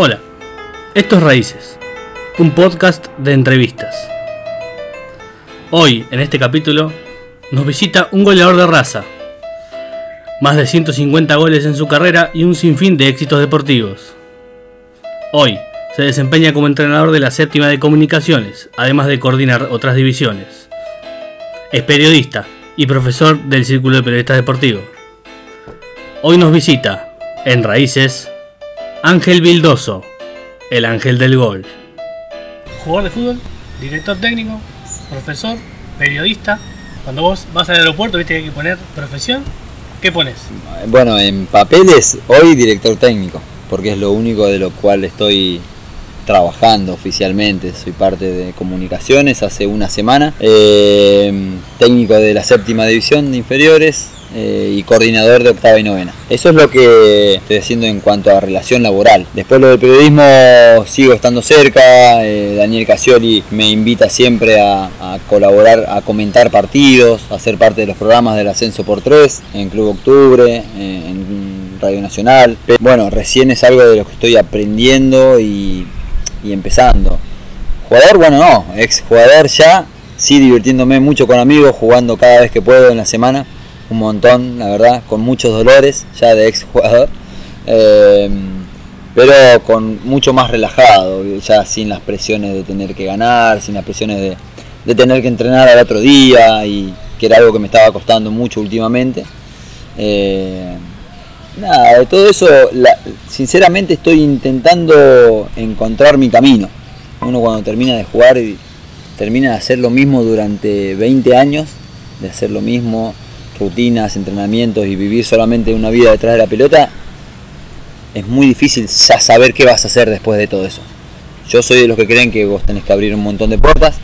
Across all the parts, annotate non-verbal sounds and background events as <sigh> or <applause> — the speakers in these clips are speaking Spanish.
Hola, esto es Raíces, un podcast de entrevistas. Hoy, en este capítulo, nos visita un goleador de raza. Más de 150 goles en su carrera y un sinfín de éxitos deportivos. Hoy, se desempeña como entrenador de la séptima de comunicaciones, además de coordinar otras divisiones. Es periodista y profesor del Círculo de Periodistas Deportivos. Hoy nos visita, en Raíces, Ángel Vildoso, el ángel del gol. Jugador de fútbol, director técnico, profesor, periodista. Cuando vos vas al aeropuerto, viste que hay que poner profesión, ¿qué pones? Bueno, en papeles, hoy director técnico, porque es lo único de lo cual estoy trabajando oficialmente. Soy parte de comunicaciones hace una semana. Eh, técnico de la séptima división de inferiores, eh, y coordinador de octava y novena. Eso es lo que estoy haciendo en cuanto a relación laboral. Después lo del periodismo sigo estando cerca, eh, Daniel Casioli me invita siempre a, colaborar, a comentar partidos, a ser parte de los programas del Ascenso por Tres, en Club Octubre, eh, en Radio Nacional. Bueno, recién es algo de lo que estoy aprendiendo y, y empezando. Jugador, bueno, no, ex jugador ya, sí divirtiéndome mucho con amigos, jugando cada vez que puedo en la semana un montón, la verdad, con muchos dolores ya de ex jugador, eh, pero con mucho más relajado, ya sin las presiones de tener que ganar, sin las presiones de, tener que entrenar al otro día, y que era algo que me estaba costando mucho últimamente. Eh, nada, de todo eso, sinceramente estoy intentando encontrar mi camino. Uno cuando termina de jugar y termina de hacer lo mismo durante 20 años, de hacer lo mismo rutinas, entrenamientos y vivir solamente una vida detrás de la pelota, es muy difícil saber qué vas a hacer después de todo eso. Yo soy de los que creen que vos tenés que abrir un montón de puertas.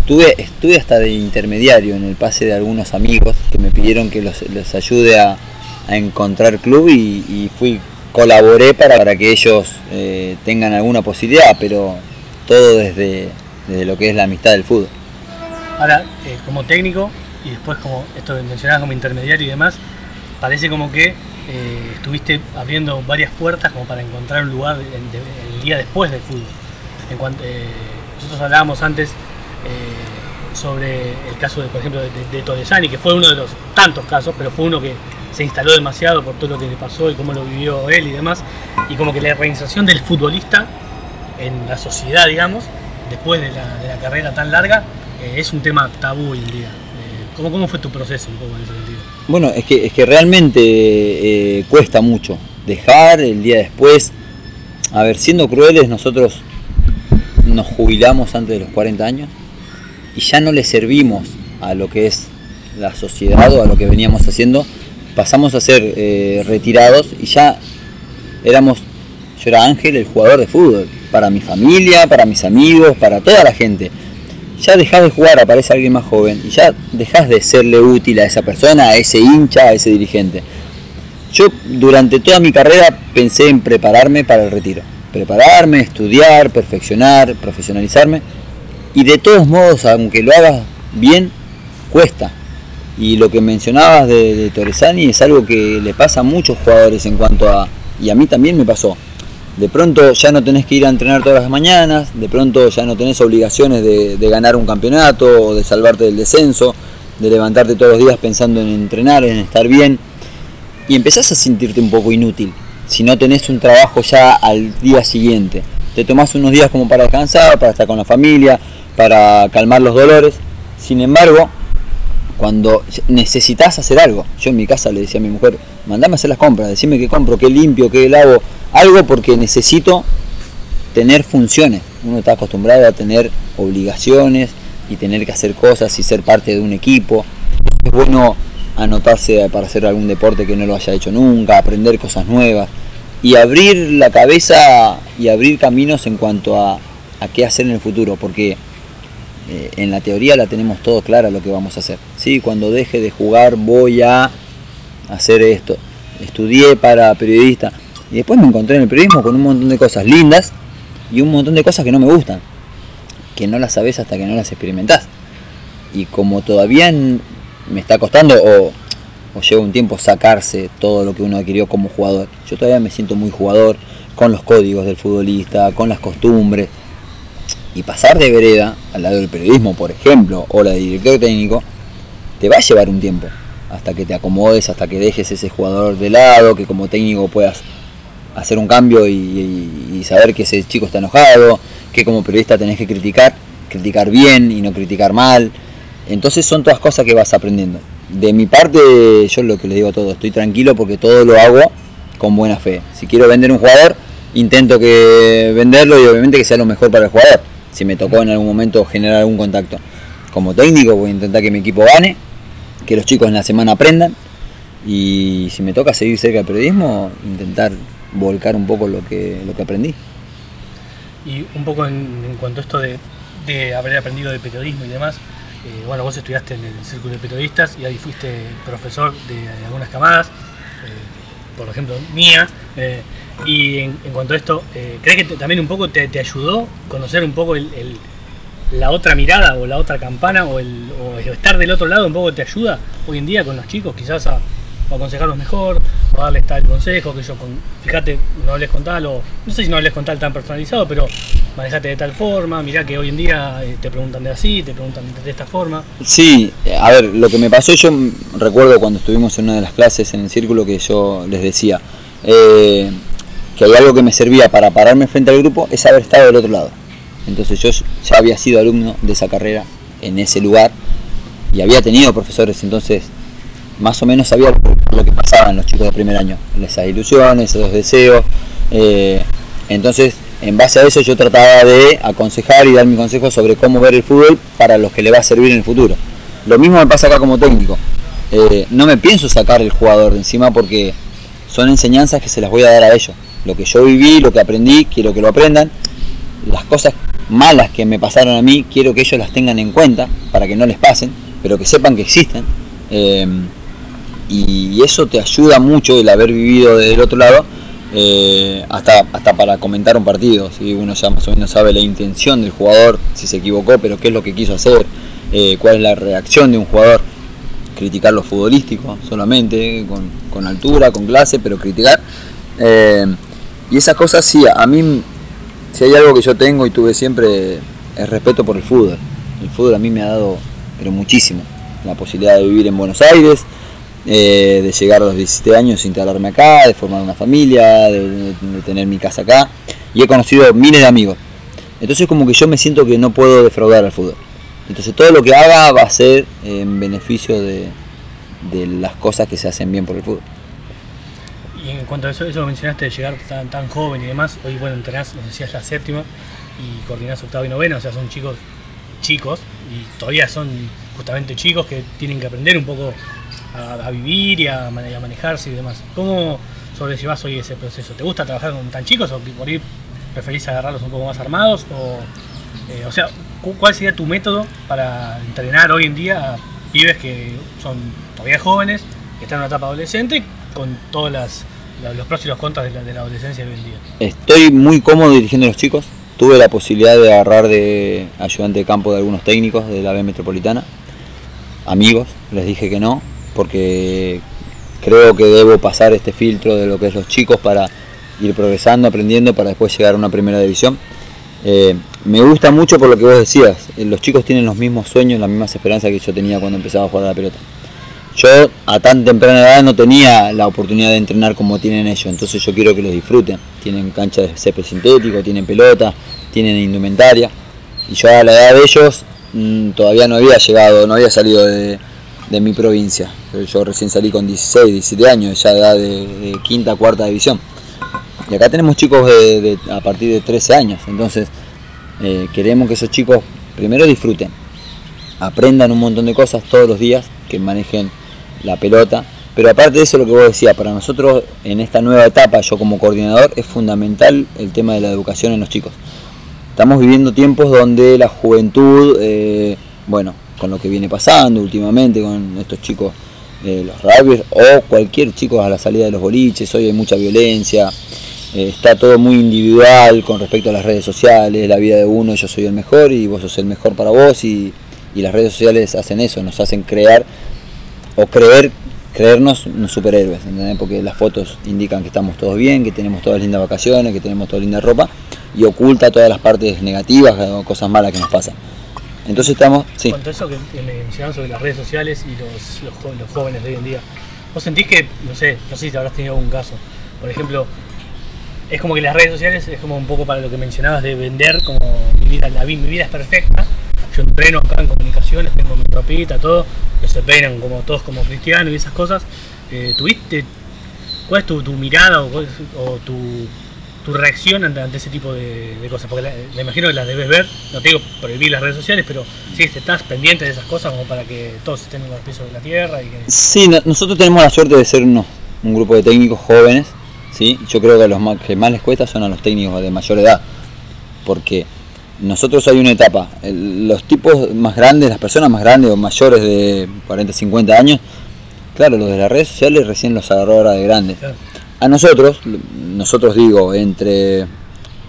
Estuve, estuve hasta de intermediario en el pase de algunos amigos que me pidieron que los, ayude a, encontrar club y, fui colaboré para, que ellos eh, tengan alguna posibilidad, pero todo desde, desde lo que es la amistad del fútbol. Ahora, eh, como técnico, y después como esto que mencionabas como intermediario y demás, parece como que eh, estuviste abriendo varias puertas como para encontrar un lugar el día después del fútbol. En cuanto, eh, nosotros hablábamos antes eh, sobre el caso, de, por ejemplo, de, de que fue uno de los tantos casos, pero fue uno que se instaló demasiado por todo lo que le pasó y cómo lo vivió él y demás, y como que la organización del futbolista en la sociedad, digamos, después de la, de la carrera tan larga, es un tema tabú hoy en día. ¿Cómo, fue tu proceso un poco en ese sentido? Bueno, es que, es que realmente eh, cuesta mucho dejar el día después. A ver, siendo crueles, nosotros nos jubilamos antes de los 40 años y ya no le servimos a lo que es la sociedad o a lo que veníamos haciendo. Pasamos a ser eh, retirados y ya éramos, yo era Ángel, el jugador de fútbol, para mi familia, para mis amigos, para toda la gente ya dejas de jugar, aparece alguien más joven y ya dejas de serle útil a esa persona, a ese hincha, a ese dirigente. Yo durante toda mi carrera pensé en prepararme para el retiro. Prepararme, estudiar, perfeccionar, profesionalizarme. Y de todos modos, aunque lo hagas bien, cuesta. Y lo que mencionabas de, de Torresani es algo que le pasa a muchos jugadores en cuanto a... Y a mí también me pasó de pronto ya no tenés que ir a entrenar todas las mañanas, de pronto ya no tenés obligaciones de, ganar un campeonato o de salvarte del descenso, de levantarte todos los días pensando en entrenar, en estar bien, y empezás a sentirte un poco inútil si no tenés un trabajo ya al día siguiente. Te tomás unos días como para descansar, para estar con la familia, para calmar los dolores. Sin embargo, cuando necesitas hacer algo, yo en mi casa le decía a mi mujer, mandame a hacer las compras, decime qué compro, qué limpio, qué lavo, algo porque necesito tener funciones. Uno está acostumbrado a tener obligaciones y tener que hacer cosas y ser parte de un equipo. Es bueno anotarse para hacer algún deporte que no lo haya hecho nunca, aprender cosas nuevas y abrir la cabeza y abrir caminos en cuanto a, a qué hacer en el futuro, porque eh, en la teoría la tenemos todo clara lo que vamos a hacer. ¿sí? Cuando deje de jugar voy a hacer esto. Estudié para periodista y después me encontré en el periodismo con un montón de cosas lindas y un montón de cosas que no me gustan, que no las sabes hasta que no las experimentás. Y como todavía me está costando o, lleva un tiempo sacarse todo lo que uno adquirió como jugador, yo todavía me siento muy jugador, con los códigos del futbolista, con las costumbres. Y pasar de vereda al lado del periodismo, por ejemplo, o la de director técnico, te va a llevar un tiempo hasta que te acomodes, hasta que dejes ese jugador de lado, que como técnico puedas hacer un cambio y, saber que ese chico está enojado, que como periodista tenés que criticar, criticar bien y no criticar mal. Entonces son todas cosas que vas aprendiendo. De mi parte, yo lo que les digo a todos, estoy tranquilo porque todo lo hago con buena fe. Si quiero vender un jugador, intento que venderlo y obviamente que sea lo mejor para el jugador. Si me tocó en algún momento generar algún contacto. Como técnico voy a intentar que mi equipo gane, que los chicos en la semana aprendan y si me toca seguir cerca del periodismo, intentar volcar un poco lo que, lo que aprendí. Y un poco en, cuanto a esto de, haber aprendido de periodismo y demás, eh, bueno, vos estudiaste en el Círculo de Periodistas y ahí fuiste profesor de, algunas camadas, eh, por ejemplo, mía. Eh, y en, cuanto a esto, ¿crees que también un poco te, ayudó conocer un poco el la otra mirada o la otra campana o, el, estar del otro lado un poco te ayuda hoy en día con los chicos quizás a, aconsejarlos mejor o darles tal consejo que yo con, fíjate no hables con tal o no sé si no hables con tal tan personalizado pero manejate de tal forma mirá que hoy en día eh, te preguntan de así te preguntan de esta forma. Sí a ver lo que me pasó yo recuerdo cuando estuvimos en una de las clases en el círculo que yo les decía eh, que hay algo que me servía para pararme frente al grupo es haber estado del otro lado. Entonces yo ya había sido alumno de esa carrera en ese lugar y había tenido profesores, entonces más o menos sabía lo que pasaba en los chicos de primer año, esas ilusiones, esos deseos. Eh, entonces, en base a eso yo trataba de aconsejar y dar mi consejo sobre cómo ver el fútbol para los que le va a servir en el futuro. Lo mismo me pasa acá como técnico. Eh, no me pienso sacar el jugador de encima porque son enseñanzas que se las voy a dar a ellos. Lo que yo viví, lo que aprendí, quiero que lo aprendan. Las cosas malas que me pasaron a mí, quiero que ellos las tengan en cuenta para que no les pasen, pero que sepan que existen. Em, y eso te ayuda mucho el haber vivido del otro lado, eh, hasta, hasta para comentar un partido. Si uno ya más o menos sabe la intención del jugador, si se equivocó, pero qué es lo que quiso hacer, eh, cuál es la reacción de un jugador. Criticar lo futbolístico solamente, con, con altura, con clase, pero criticar. Em, y esas cosas sí, a mí si hay algo que yo tengo y tuve siempre es respeto por el fútbol. El fútbol a mí me ha dado pero muchísimo. La posibilidad de vivir en Buenos Aires, eh, de llegar a los 17 años, instalarme acá, de formar una familia, de, tener mi casa acá. Y he conocido miles de amigos. Entonces como que yo me siento que no puedo defraudar al fútbol. Entonces todo lo que haga va a ser en beneficio de, las cosas que se hacen bien por el fútbol. Y en cuanto a eso, eso mencionaste de llegar tan, tan joven y demás, hoy bueno, entrenás, decías la séptima y coordinás octavo y novena, o sea, son chicos chicos y todavía son justamente chicos que tienen que aprender un poco a, vivir y a, manejarse y demás. ¿Cómo sobrellevas hoy ese proceso? ¿Te gusta trabajar con tan chicos o por ahí preferís agarrarlos un poco más armados? O, eh, o sea, ¿cuál sería tu método para entrenar hoy en día a pibes que son todavía jóvenes, que están en una etapa adolescente con todos los pros y los contras de la, adolescencia de hoy en día. Estoy muy cómodo dirigiendo a los chicos. Tuve la posibilidad de agarrar de ayudante de campo de algunos técnicos de la B Metropolitana, amigos, les dije que no, porque creo que debo pasar este filtro de lo que es los chicos para ir progresando, aprendiendo, para después llegar a una primera división. Eh, me gusta mucho por lo que vos decías, los chicos tienen los mismos sueños, las mismas esperanzas que yo tenía cuando empezaba a jugar a la pelota. Yo a tan temprana edad no tenía la oportunidad de entrenar como tienen ellos, entonces yo quiero que los disfruten. Tienen cancha de césped sintético, tienen pelota, tienen indumentaria. Y yo a la edad de ellos mm, todavía no había llegado, no había salido de, mi provincia. Yo recién salí con 16, 17 años, ya de edad de, quinta, cuarta división. Y acá tenemos chicos de, a partir de 13 años, entonces eh, queremos que esos chicos primero disfruten, aprendan un montón de cosas todos los días, que manejen la pelota. Pero aparte de eso, lo que vos decías, para nosotros en esta nueva etapa, yo como coordinador, es fundamental el tema de la educación en los chicos. Estamos viviendo tiempos donde la juventud, eh, bueno, con lo que viene pasando últimamente con estos chicos, eh, los rugbyers o cualquier chico a la salida de los boliches, hoy hay mucha violencia, eh, está todo muy individual con respecto a las redes sociales, la vida de uno, yo soy el mejor y vos sos el mejor para vos y, y las redes sociales hacen eso, nos hacen crear o creer creernos unos superhéroes, ¿entendés? porque las fotos indican que estamos todos bien, que tenemos todas lindas vacaciones, que tenemos toda linda ropa y oculta todas las partes negativas o cosas malas que nos pasan. Entonces estamos, sí. Cuanto a eso que, me mencionaban sobre las redes sociales y los, los, jóvenes de hoy en día, ¿vos sentís que, no sé, no sé si te habrás tenido algún caso, por ejemplo, es como que las redes sociales es como un poco para lo que mencionabas de vender como mi vida, la, mi vida es perfecta, yo entreno acá en comunicaciones, tengo mi ropita, todo, que se peinan como todos como cristianos y esas cosas. Eh, ¿Tuviste, cuál es tu, mirada o, tu, tu, reacción ante, ese tipo de, cosas? Porque me imagino que las debes ver, no te digo prohibir las redes sociales, pero sí, estás pendiente de esas cosas como para que todos estén en los pisos de la tierra. Y Sí, nosotros tenemos la suerte de ser un grupo de técnicos jóvenes, ¿sí? yo creo que a los que más les cuesta son a los técnicos de mayor edad, porque nosotros hay una etapa, los tipos más grandes, las personas más grandes o mayores de 40, 50 años, claro, los de las redes sociales recién los agarró ahora de grandes. A nosotros, nosotros digo, entre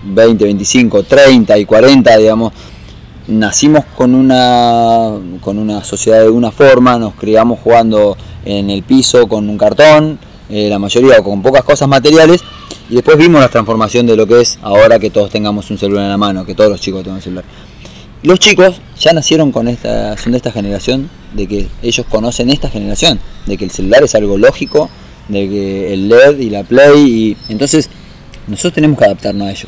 20, 25, 30 y 40, digamos, nacimos con una, con una sociedad de una forma, nos criamos jugando en el piso con un cartón, eh, la mayoría con pocas cosas materiales, y después vimos la transformación de lo que es ahora que todos tengamos un celular en la mano, que todos los chicos tengan un celular. Los chicos ya nacieron con esta, son de esta generación, de que ellos conocen esta generación, de que el celular es algo lógico, de que el LED y la Play, y entonces nosotros tenemos que adaptarnos a ellos,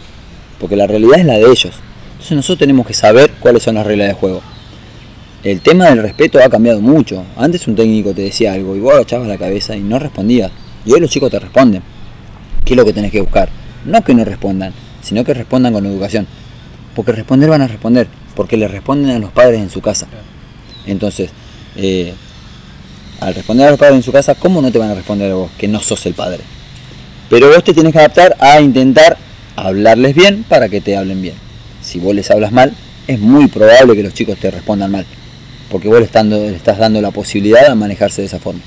porque la realidad es la de ellos. Entonces nosotros tenemos que saber cuáles son las reglas de juego. El tema del respeto ha cambiado mucho. Antes un técnico te decía algo y vos agachabas la cabeza y no respondías. Y hoy los chicos te responden. ¿Qué es lo que tenés que buscar? No que no respondan, sino que respondan con educación. Porque responder van a responder, porque le responden a los padres en su casa. Entonces, eh, al responder a los padres en su casa, ¿cómo no te van a responder a vos que no sos el padre? Pero vos te tienes que adaptar a intentar hablarles bien para que te hablen bien. Si vos les hablas mal, es muy probable que los chicos te respondan mal, porque vos le estás dando la posibilidad de manejarse de esa forma.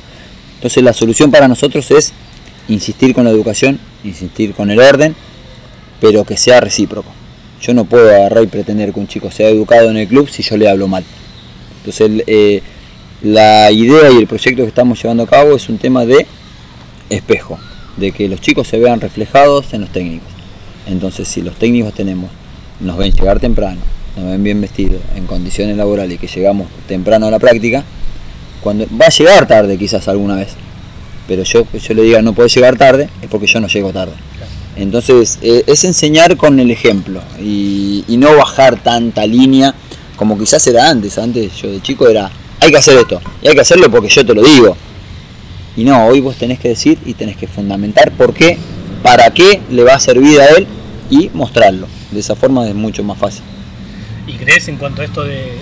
Entonces la solución para nosotros es insistir con la educación, insistir con el orden, pero que sea recíproco. Yo no puedo agarrar y pretender que un chico sea educado en el club si yo le hablo mal. Entonces, eh, la idea y el proyecto que estamos llevando a cabo es un tema de espejo, de que los chicos se vean reflejados en los técnicos. Entonces, si los técnicos tenemos, nos ven llegar temprano, nos ven bien vestidos, en condiciones laborales y que llegamos temprano a la práctica, cuando va a llegar tarde quizás alguna vez, pero yo, yo le diga no puede llegar tarde, es porque yo no llego tarde. Entonces eh, es enseñar con el ejemplo y, no bajar tanta línea como quizás era antes. Antes yo de chico era, hay que hacer esto, y hay que hacerlo porque yo te lo digo. Y no, hoy vos tenés que decir y tenés que fundamentar por qué, para qué le va a servir a él y mostrarlo. De esa forma es mucho más fácil. ¿Y crees en cuanto a esto de,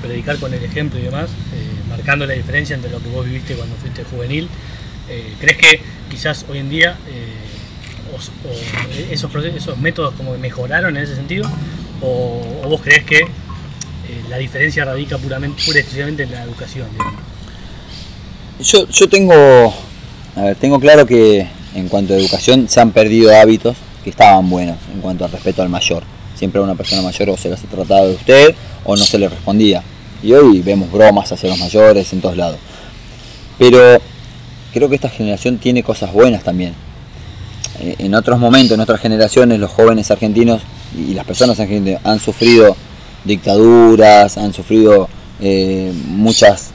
predicar con el ejemplo y demás, eh, marcando la diferencia entre lo que vos viviste cuando fuiste juvenil eh, ¿Crees que quizás hoy en día eh, esos, métodos como mejoraron en ese sentido? ¿O, vos crees que eh, la diferencia radica puramente, pura y exclusivamente en la educación? Yo, yo tengo, tengo claro que en cuanto a educación se han perdido hábitos que estaban buenos en cuanto al respeto al mayor. Siempre a una persona mayor o se les ha tratado de usted o no se le respondía. Y hoy vemos bromas hacia los mayores en todos lados. Pero creo que esta generación tiene cosas buenas también. Eh, en otros momentos, en otras generaciones, los jóvenes argentinos y las personas argentinas han sufrido dictaduras, han sufrido eh, muchas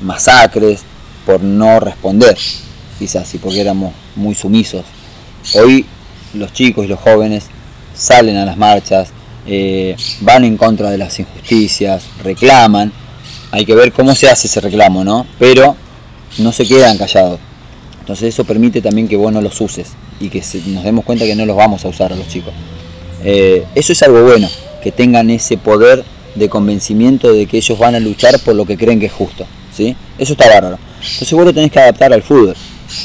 masacres por no responder, quizás, y porque éramos muy sumisos. Hoy los chicos y los jóvenes salen a las marchas, eh, van en contra de las injusticias, reclaman. Hay que ver cómo se hace ese reclamo, ¿no? Pero no se quedan callados. Entonces eso permite también que vos no los uses y que nos demos cuenta que no los vamos a usar a los chicos. Eh, eso es algo bueno, que tengan ese poder de convencimiento de que ellos van a luchar por lo que creen que es justo. ¿sí? Eso está bárbaro. Entonces vos lo tenés que adaptar al fútbol.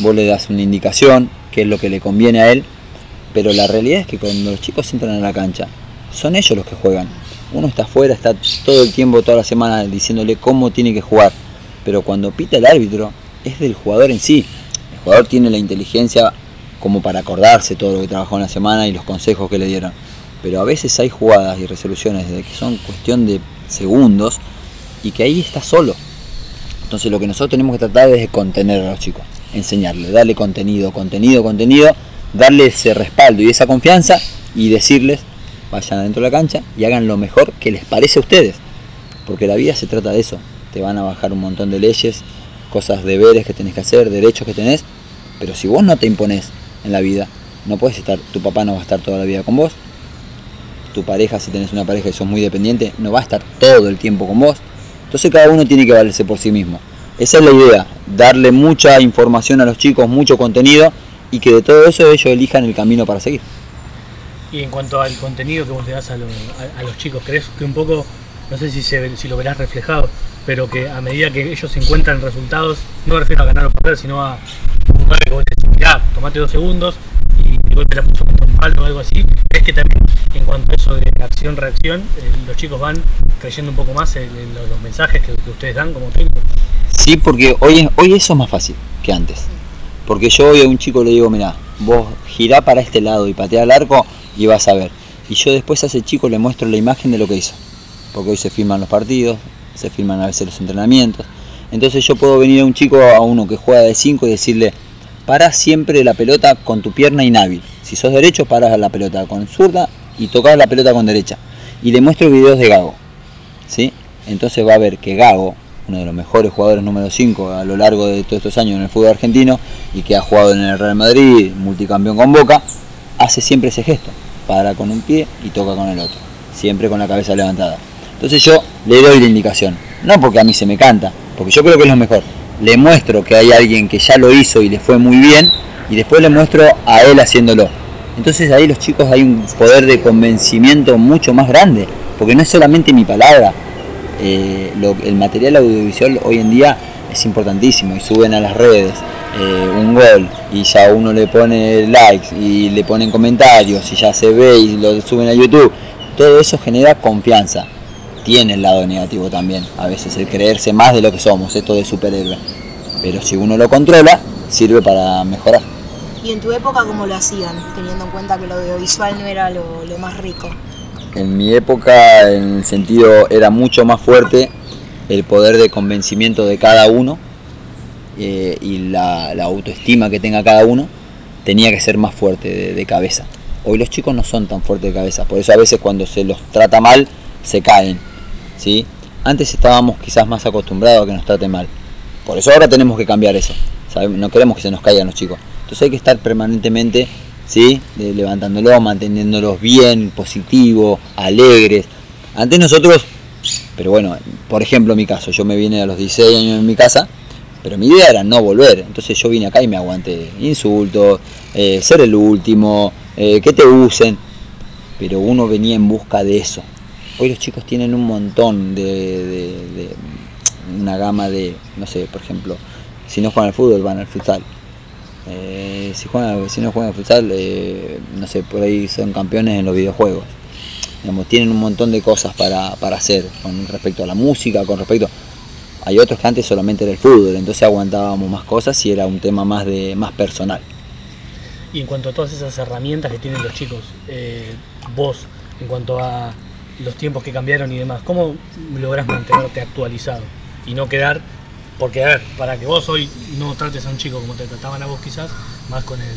Vos le das una indicación, que es lo que le conviene a él, pero la realidad es que cuando los chicos entran a la cancha, son ellos los que juegan. Uno está afuera, está todo el tiempo, toda la semana diciéndole cómo tiene que jugar pero cuando pita el árbitro es del jugador en sí. El jugador tiene la inteligencia como para acordarse todo lo que trabajó en la semana y los consejos que le dieron. Pero a veces hay jugadas y resoluciones de que son cuestión de segundos y que ahí está solo. Entonces lo que nosotros tenemos que tratar es de contener a los chicos, enseñarles, darle contenido, contenido, contenido, darle ese respaldo y esa confianza y decirles, vayan adentro de la cancha y hagan lo mejor que les parece a ustedes. Porque la vida se trata de eso. Te van a bajar un montón de leyes, cosas, deberes que tenés que hacer, derechos que tenés. Pero si vos no te imponés en la vida, no puedes estar, tu papá no va a estar toda la vida con vos. Tu pareja, si tenés una pareja y sos muy dependiente, no va a estar todo el tiempo con vos. Entonces cada uno tiene que valerse por sí mismo. Esa es la idea, darle mucha información a los chicos, mucho contenido y que de todo eso ellos elijan el camino para seguir. Y en cuanto al contenido que vos le das a, los chicos, ¿crees que un poco, no sé si, se, si lo verás reflejado, pero que a medida que ellos encuentran resultados, no me refiero a ganar o perder, sino a un que vos decís, mirá, tomate dos segundos y de te la puso con un palo o algo así, ¿crees que también en cuanto a eso de acción-reacción, eh, los chicos van creyendo un poco más en, los, mensajes que, ustedes dan como técnicos? Sí, porque hoy, hoy eso es más fácil que antes. Porque yo hoy a un chico le digo, mira, vos girá para este lado y patea al arco y vas a ver. Y yo después a ese chico le muestro la imagen de lo que hizo. Porque hoy se filman los partidos, se filman a veces los entrenamientos. Entonces yo puedo venir a un chico, a uno que juega de 5 y decirle, para siempre la pelota con tu pierna inhábil. Si sos derecho, paras la pelota con zurda y tocas la pelota con derecha. Y le muestro videos de Gago. ¿sí? Entonces va a ver que Gago, uno de los mejores jugadores número 5 a lo largo de todos estos años en el fútbol argentino y que ha jugado en el Real Madrid, multicampeón con Boca, hace siempre ese gesto para con un pie y toca con el otro, siempre con la cabeza levantada. Entonces yo le doy la indicación, no porque a mí se me canta, porque yo creo que es lo mejor. Le muestro que hay alguien que ya lo hizo y le fue muy bien y después le muestro a él haciéndolo. Entonces ahí los chicos hay un poder de convencimiento mucho más grande, porque no es solamente mi palabra, eh, el material audiovisual hoy en día es importantísimo y suben a las redes eh, un gol y ya uno le pone likes y le ponen comentarios y ya se ve y lo suben a YouTube, todo eso genera confianza. Tiene el lado negativo también, a veces el creerse más de lo que somos, esto de superhéroe. Pero si uno lo controla, sirve para mejorar. ¿Y en tu época cómo lo hacían, teniendo en cuenta que lo audiovisual no era lo, más rico? En mi época, en el sentido, era mucho más fuerte el poder de convencimiento de cada uno eh, y la, autoestima que tenga cada uno tenía que ser más fuerte de, cabeza. Hoy los chicos no son tan fuertes de cabeza, por eso a veces cuando se los trata mal se caen. ¿Sí? Antes estábamos quizás más acostumbrados a que nos traten mal. Por eso ahora tenemos que cambiar eso. No queremos que se nos caigan los chicos. Entonces hay que estar permanentemente ¿sí? levantándolos, manteniéndolos bien, positivos, alegres. Antes nosotros, pero bueno, por ejemplo mi caso, yo me vine a los 16 años en mi casa pero mi idea era no volver. Entonces yo vine acá y me aguanté insultos, eh, ser el último, eh, que te usen. Pero uno venía en busca de eso. Hoy los chicos tienen un montón de, una gama de, no sé, por ejemplo, si no juegan al fútbol van al futsal. Eh, si, juegan, si no juegan al futsal, no sé, por ahí son campeones en los videojuegos. Digamos, tienen un montón de cosas para, para hacer con respecto a la música, con respecto hay otros que antes solamente era el fútbol, entonces aguantábamos más cosas y era un tema más de más personal. Y en cuanto a todas esas herramientas que tienen los chicos, eh, vos, en cuanto a los tiempos que cambiaron y demás, ¿cómo logras mantenerte actualizado y no quedar porque a ver, para que vos hoy no trates a un chico como te trataban a vos quizás, más con el,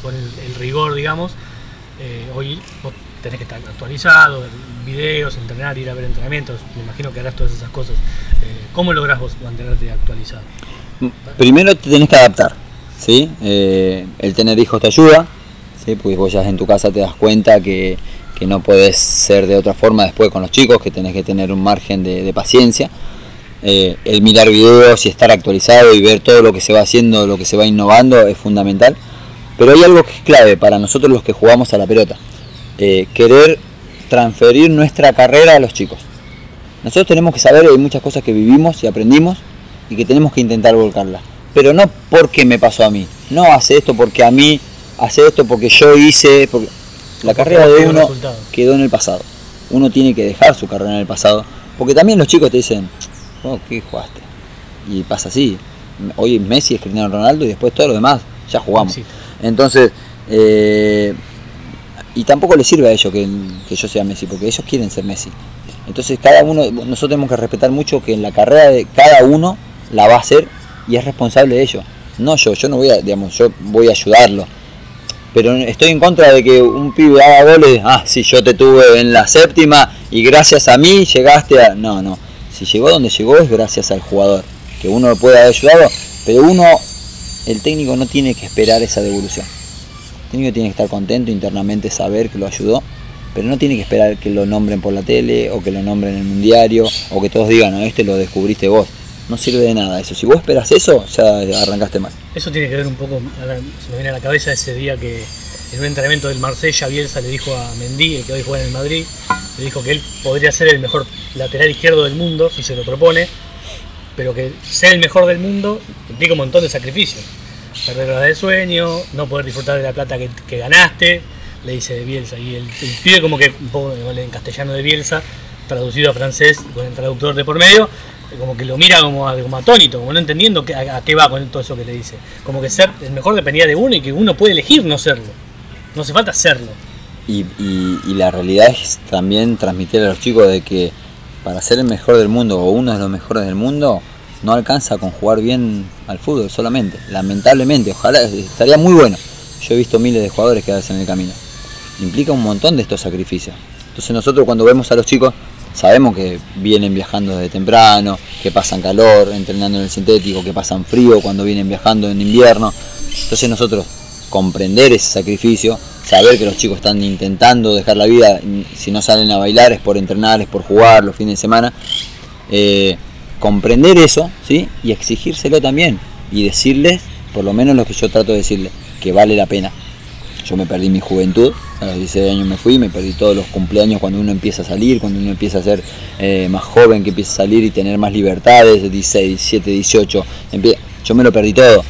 con, el, rigor, digamos, eh, hoy vos tenés que estar actualizado, ver videos, entrenar, ir a ver entrenamientos, me imagino que harás todas esas cosas. Eh, ¿Cómo lográs vos mantenerte actualizado? Primero te tenés que adaptar, ¿sí? Eh, el tener hijos te ayuda, ¿sí? Porque vos ya en tu casa te das cuenta que, no puedes ser de otra forma después con los chicos, que tenés que tener un margen de, paciencia. Eh, el mirar videos y estar actualizado y ver todo lo que se va haciendo, lo que se va innovando es fundamental. Pero hay algo que es clave para nosotros los que jugamos a la pelota. querer transferir nuestra carrera a los chicos. Nosotros tenemos que saber que hay muchas cosas que vivimos y aprendimos y que tenemos que intentar volcarlas. Pero no porque me pasó a mí. No hace esto porque a mí, hace esto porque yo hice. La carrera de uno quedó en el pasado. Uno tiene que dejar su carrera en el pasado. Porque también los chicos te dicen, oh, ¿qué jugaste? Y pasa así. Hoy Messi es Cristiano Ronaldo y después todo lo demás ya jugamos. Entonces, eh, y tampoco les sirve a ellos que, que yo sea Messi, porque ellos quieren ser Messi. Entonces cada uno, nosotros tenemos que respetar mucho que en la carrera de cada uno la va a hacer y es responsable de ello. No yo, yo no voy a, digamos, yo voy a ayudarlo. Pero estoy en contra de que un pibe haga goles, ah, sí, yo te tuve en la séptima y gracias a mí llegaste a... No, no, si llegó donde llegó es gracias al jugador, que uno lo puede haber ayudado, pero uno, el técnico no tiene que esperar esa devolución. El técnico tiene que estar contento internamente, saber que lo ayudó, pero no tiene que esperar que lo nombren por la tele o que lo nombren en un diario o que todos digan, no, este lo descubriste vos no sirve de nada eso. Si vos esperas eso, ya arrancaste mal. Eso tiene que ver un poco, se me viene a la cabeza ese día que en un entrenamiento del Marsella, Bielsa le dijo a Mendy, el que hoy juega en el Madrid, le dijo que él podría ser el mejor lateral izquierdo del mundo, si se lo propone, pero que ser el mejor del mundo implica un montón de sacrificios. Perder horas de sueño, no poder disfrutar de la plata que, ganaste, le dice de Bielsa. Y el, pide como que, un poco en castellano de Bielsa, traducido a francés con el traductor de por medio, como que lo mira como, como atónito, como no entendiendo a, qué va con todo eso que le dice. Como que ser el mejor dependía de uno y que uno puede elegir no serlo. No hace falta serlo. Y, la realidad es también transmitir a los chicos de que para ser el mejor del mundo o uno de los mejores del mundo, no alcanza con jugar bien al fútbol solamente. Lamentablemente, ojalá, estaría muy bueno. Yo he visto miles de jugadores quedarse en el camino. Implica un montón de estos sacrificios. Entonces nosotros cuando vemos a los chicos sabemos que vienen viajando desde temprano, que pasan calor entrenando en el sintético, que pasan frío cuando vienen viajando en invierno. Entonces nosotros comprender ese sacrificio, saber que los chicos están intentando dejar la vida, si no salen a bailar es por entrenar, es por jugar los fines de semana, eh, comprender eso ¿sí? y exigírselo también y decirles, por lo menos lo que yo trato de decirles, que vale la pena. Yo me perdí mi juventud, a los 16 años me fui, me perdí todos los cumpleaños cuando uno empieza a salir, cuando uno empieza a ser eh, más joven, que empieza a salir y tener más libertades, 16, 17, 18, yo me lo perdí todo,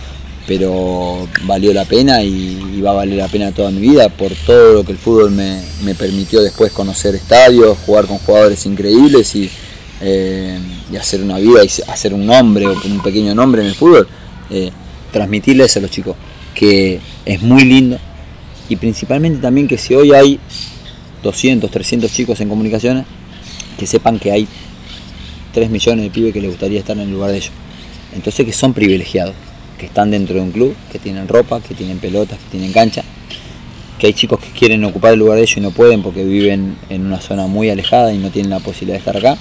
pero valió la pena y, va a valer la pena toda mi vida por todo lo que el fútbol me, permitió después conocer estadios, jugar con jugadores increíbles y, eh, hacer una vida y hacer un nombre un pequeño nombre en el fútbol, eh, transmitirles a los chicos que es muy lindo, y principalmente también que si hoy hay 200, 300 chicos en comunicaciones, que sepan que hay 3 millones de pibes que les gustaría estar en el lugar de ellos. Entonces que son privilegiados, que están dentro de un club, que tienen ropa, que tienen pelotas, que tienen cancha, que hay chicos que quieren ocupar el lugar de ellos y no pueden porque viven en una zona muy alejada y no tienen la posibilidad de estar acá,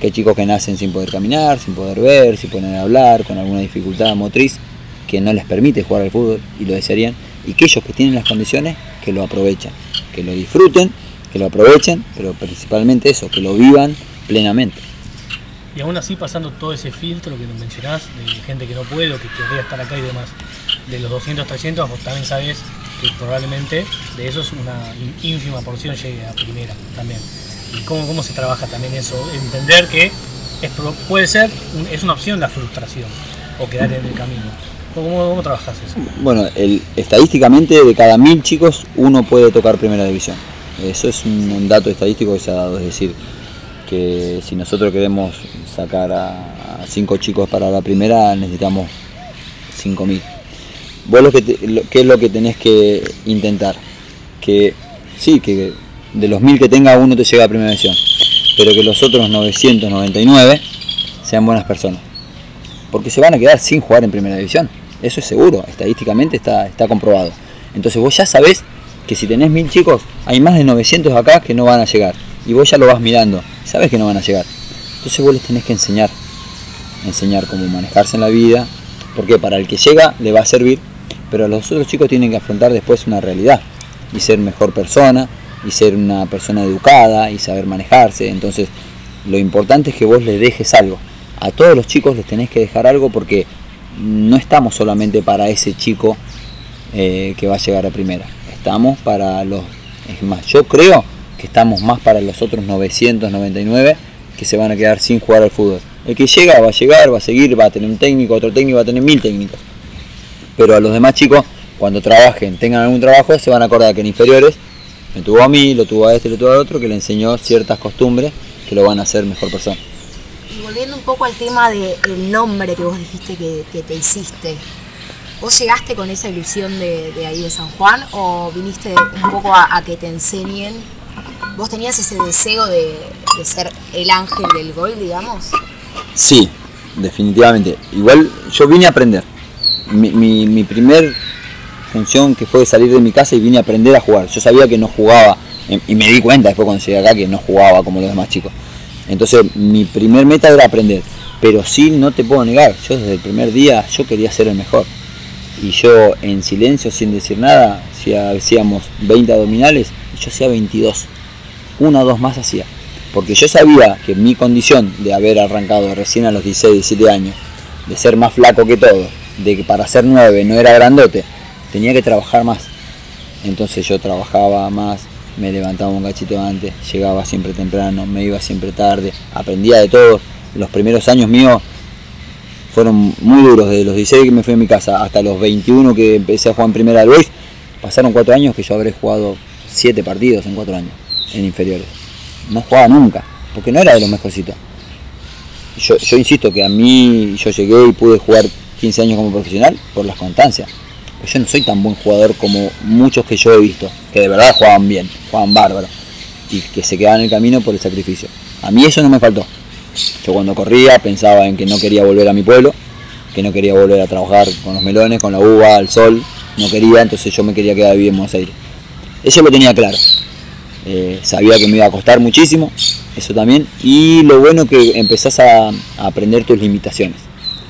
que hay chicos que nacen sin poder caminar, sin poder ver, sin poder hablar, con alguna dificultad motriz que no les permite jugar al fútbol y lo desearían y que ellos que tienen las condiciones que lo aprovechen, que lo disfruten, que lo aprovechen, pero principalmente eso, que lo vivan plenamente. Y aún así pasando todo ese filtro que mencionás, de gente que no puede o que querría estar acá y demás, de los 200, 300, vos también sabés que probablemente de esos una ínfima porción llegue a primera también. ¿Y cómo, cómo se trabaja también eso? Entender que puede ser, es una opción la frustración o quedar en el camino ¿Cómo, trabajas eso? Bueno, el, estadísticamente de cada mil chicos uno puede tocar primera división. Eso es un, dato estadístico que se ha dado, es decir, que si nosotros queremos sacar a, cinco chicos para la primera necesitamos cinco mil. Vos lo que ¿qué es lo que tenés que intentar? Que sí, que de los mil que tenga uno te llega a primera división, pero que los otros 999 sean buenas personas. Porque se van a quedar sin jugar en primera división. Eso es seguro, estadísticamente está, está comprobado. Entonces vos ya sabés que si tenés mil chicos, hay más de 900 acá que no van a llegar. Y vos ya lo vas mirando, sabes que no van a llegar. Entonces vos les tenés que enseñar. Enseñar cómo manejarse en la vida. Porque para el que llega le va a servir. Pero los otros chicos tienen que afrontar después una realidad. Y ser mejor persona. Y ser una persona educada. Y saber manejarse. Entonces lo importante es que vos les dejes algo. A todos los chicos les tenés que dejar algo porque no estamos solamente para ese chico eh, que va a llegar a primera, estamos para los, es más, yo creo que estamos más para los otros 999 que se van a quedar sin jugar al fútbol. El que llega va a llegar, va a seguir, va a tener un técnico, otro técnico, va a tener mil técnicos. Pero a los demás chicos, cuando trabajen, tengan algún trabajo, se van a acordar que en inferiores me tuvo a mí, lo tuvo a este, lo tuvo a otro, que le enseñó ciertas costumbres que lo van a hacer mejor persona volviendo un poco al tema del nombre que vos dijiste que, te hiciste, ¿vos llegaste con esa ilusión de, ahí de San Juan o viniste un poco a, que te enseñen? ¿Vos tenías ese deseo de, ser el ángel del gol, digamos? Sí, definitivamente. Igual yo vine a aprender. Mi, mi, mi primer función que fue salir de mi casa y vine a aprender a jugar. Yo sabía que no jugaba, y me di cuenta después cuando llegué acá que no jugaba como los demás chicos. Entonces mi primer meta era aprender. Pero sí, no te puedo negar, yo desde el primer día yo quería ser el mejor. Y yo en silencio, sin decir nada, si hacíamos 20 abdominales, yo hacía 22. Una o dos más hacía. Porque yo sabía que mi condición de haber arrancado recién a los 16, 17 años, de ser más flaco que todos, de que para ser 9 no era grandote, tenía que trabajar más. Entonces yo trabajaba más, me levantaba un cachito antes, llegaba siempre temprano, me iba siempre tarde, aprendía de todo. Los primeros años míos fueron muy duros, desde los 16 que me fui a mi casa hasta los 21 que empecé a jugar en primera del Boys, pasaron 4 años que yo habré jugado 7 partidos en 4 años, en inferiores no jugaba nunca, porque no era de los mejorcitos. Yo insisto que a mí yo llegué y pude jugar 15 años como profesional por las constancias. Yo no soy tan buen jugador como muchos que yo he visto, que de verdad jugaban bien, jugaban bárbaro, y que se quedaban en el camino por el sacrificio. A mí eso no me faltó. Yo cuando corría pensaba en que no quería volver a mi pueblo, que no quería volver a trabajar con los melones, con la uva, al sol, no quería, entonces yo me quería quedar vivir en Buenos Aires. Eso lo tenía claro. Eh, sabía que me iba a costar muchísimo, eso también. Y lo bueno que empezás a, a, aprender tus limitaciones.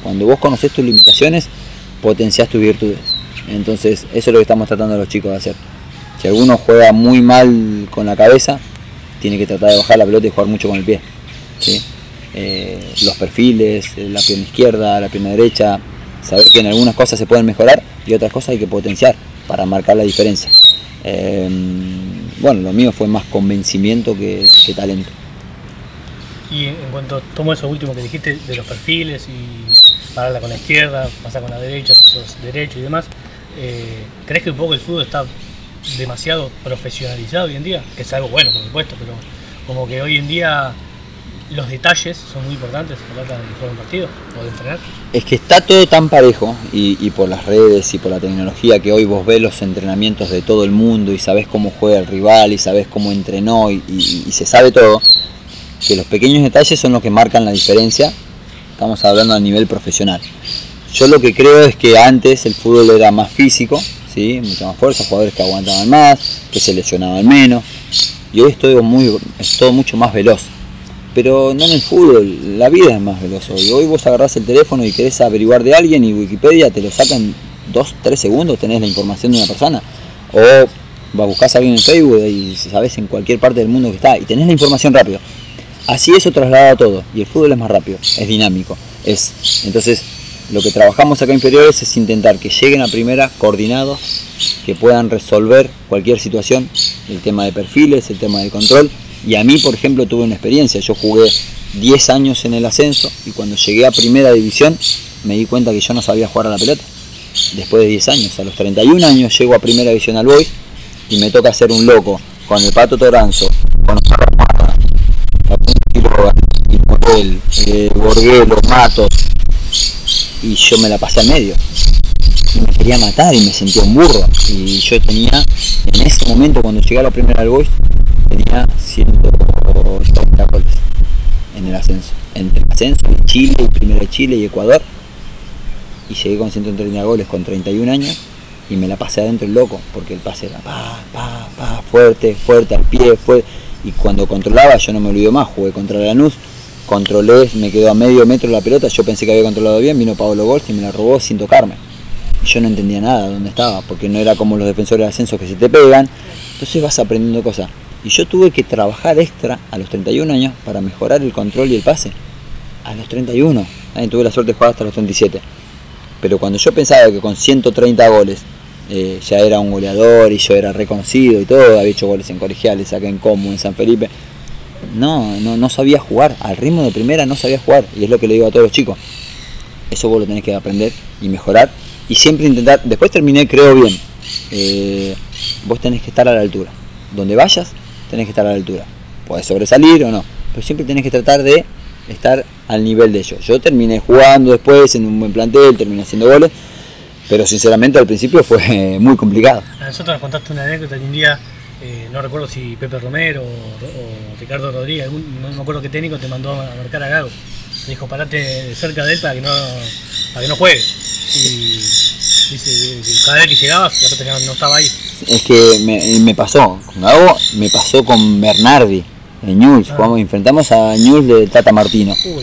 Cuando vos conoces tus limitaciones, potenciás tus virtudes. Entonces, eso es lo que estamos tratando los chicos de hacer. Si alguno juega muy mal con la cabeza, tiene que tratar de bajar la pelota y jugar mucho con el pie. Eh, los perfiles, la pierna izquierda, la pierna derecha, saber que en algunas cosas se pueden mejorar y otras cosas hay que potenciar para marcar la diferencia. Eh, bueno, lo mío fue más convencimiento que, talento. Y en cuanto tomo eso último que dijiste de los perfiles y pararla con la izquierda, pasar con la derecha, sos derecho y demás, eh, ¿crees que un poco el fútbol está demasiado profesionalizado hoy en día? Que es algo bueno, por supuesto, pero como que hoy en día los detalles son muy importantes a la hora de jugar un partido o de entrenar. Es que está todo tan parejo y, por las redes y por la tecnología que hoy vos ves los entrenamientos de todo el mundo y sabés cómo juega el rival y sabés cómo entrenó y se sabe todo, que los pequeños detalles son los que marcan la diferencia. Estamos hablando a nivel profesional. Yo lo que creo es que antes el fútbol era más físico, ¿sí? mucha más fuerza, jugadores que aguantaban más, que se lesionaban menos. Y hoy es todo, muy, es todo mucho más veloz pero no en el fútbol, la vida es más veloz hoy. Hoy vos agarrás el teléfono y querés averiguar de alguien y Wikipedia te lo saca en 2, 3 segundos, tenés la información de una persona. O buscás a alguien en Facebook y sabés en cualquier parte del mundo que está y tenés la información rápido. Así eso traslada todo y el fútbol es más rápido, es dinámico. Es, entonces, lo que trabajamos acá inferiores es intentar que lleguen a primera coordinados, que puedan resolver cualquier situación, el tema de perfiles, el tema de control y a mí, por ejemplo, tuve una experiencia. Yo jugué 10 años en el ascenso y cuando llegué a primera división me di cuenta que yo no sabía jugar a la pelota. Después de 10 años, a los 31 años llego a primera división al Boys y me toca ser un loco con el Pato Toranzo, con Oscar Morel, eh, Borguelo, Matos y yo me la pasé al medio. Y me quería matar y me sentía un burro. Y yo tenía, en ese momento cuando llegué a la primera al Boys, tenía 130 goles en el ascenso. Entre el ascenso de Chile, primero de Chile y Ecuador. Y llegué con 130 goles con 31 años y me la pasé adentro el loco, porque el pase era pa, pa, pa, fuerte, fuerte al pie, fue y cuando controlaba yo no me olvido más, jugué contra Lanús, controlé, me quedó a medio metro la pelota, yo pensé que había controlado bien, vino Pablo Gols y me la robó sin tocarme. Yo no entendía nada dónde estaba, porque no era como los defensores de ascenso que se te pegan, entonces vas aprendiendo cosas. Y yo tuve que trabajar extra a los 31 años para mejorar el control y el pase. A los 31. También tuve la suerte de jugar hasta los 37. Pero cuando yo pensaba que con 130 goles eh, ya era un goleador y yo era reconocido y todo, había hecho goles en colegiales, acá en Como, en San Felipe, no, no, no sabía jugar. Al ritmo de primera no sabía jugar. Y es lo que le digo a todos los chicos. Eso vos lo tenés que aprender y mejorar. Y siempre intentar. Después terminé, creo bien. Eh, vos tenés que estar a la altura. Donde vayas, tenés que estar a la altura. Puedes sobresalir o no, pero siempre tenés que tratar de estar al nivel de ellos. Yo terminé jugando después en un buen plantel, terminé haciendo goles, pero sinceramente al principio fue <laughs> muy complicado. A nosotros nos contaste una anécdota que un día, eh, no recuerdo si Pepe Romero o, o Ricardo Rodríguez, algún, no me acuerdo qué técnico te mandó a marcar a Gago. Le dijo, parate cerca de él para que no, para que no juegue. Y dice cada vez que llegaba, de repente no estaba ahí. Es que me, me pasó con Gago, me pasó con Bernardi en News. Ah. Jugamos- enfrentamos a News de Tata Martino. Uh.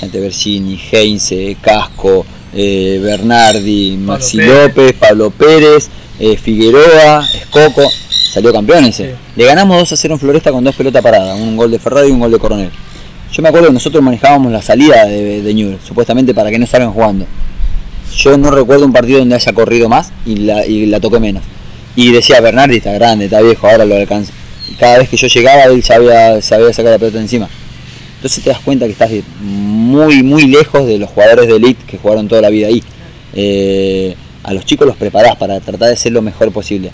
Gente Bersini, Heinze, Casco, eh, Bernardi, Maxi. López, Pablo Pérez, eh, Figueroa, Escoco. Salió campeón ese. Sí. Le ganamos 2 a 0 en Floresta con dos pelotas paradas, un gol de Ferrari y un gol de Coronel. Yo me acuerdo que nosotros manejábamos la salida de, de Newell's, supuestamente para que no salgan jugando. Yo no recuerdo un partido donde haya corrido más y la, y la toqué menos. Y decía, Bernardi está grande, está viejo, ahora lo alcanza. Y cada vez que yo llegaba, él ya había, sabía sacar la pelota encima. Entonces te das cuenta que estás muy, muy lejos de los jugadores de elite que jugaron toda la vida ahí. Eh, a los chicos los preparás para tratar de ser lo mejor posible.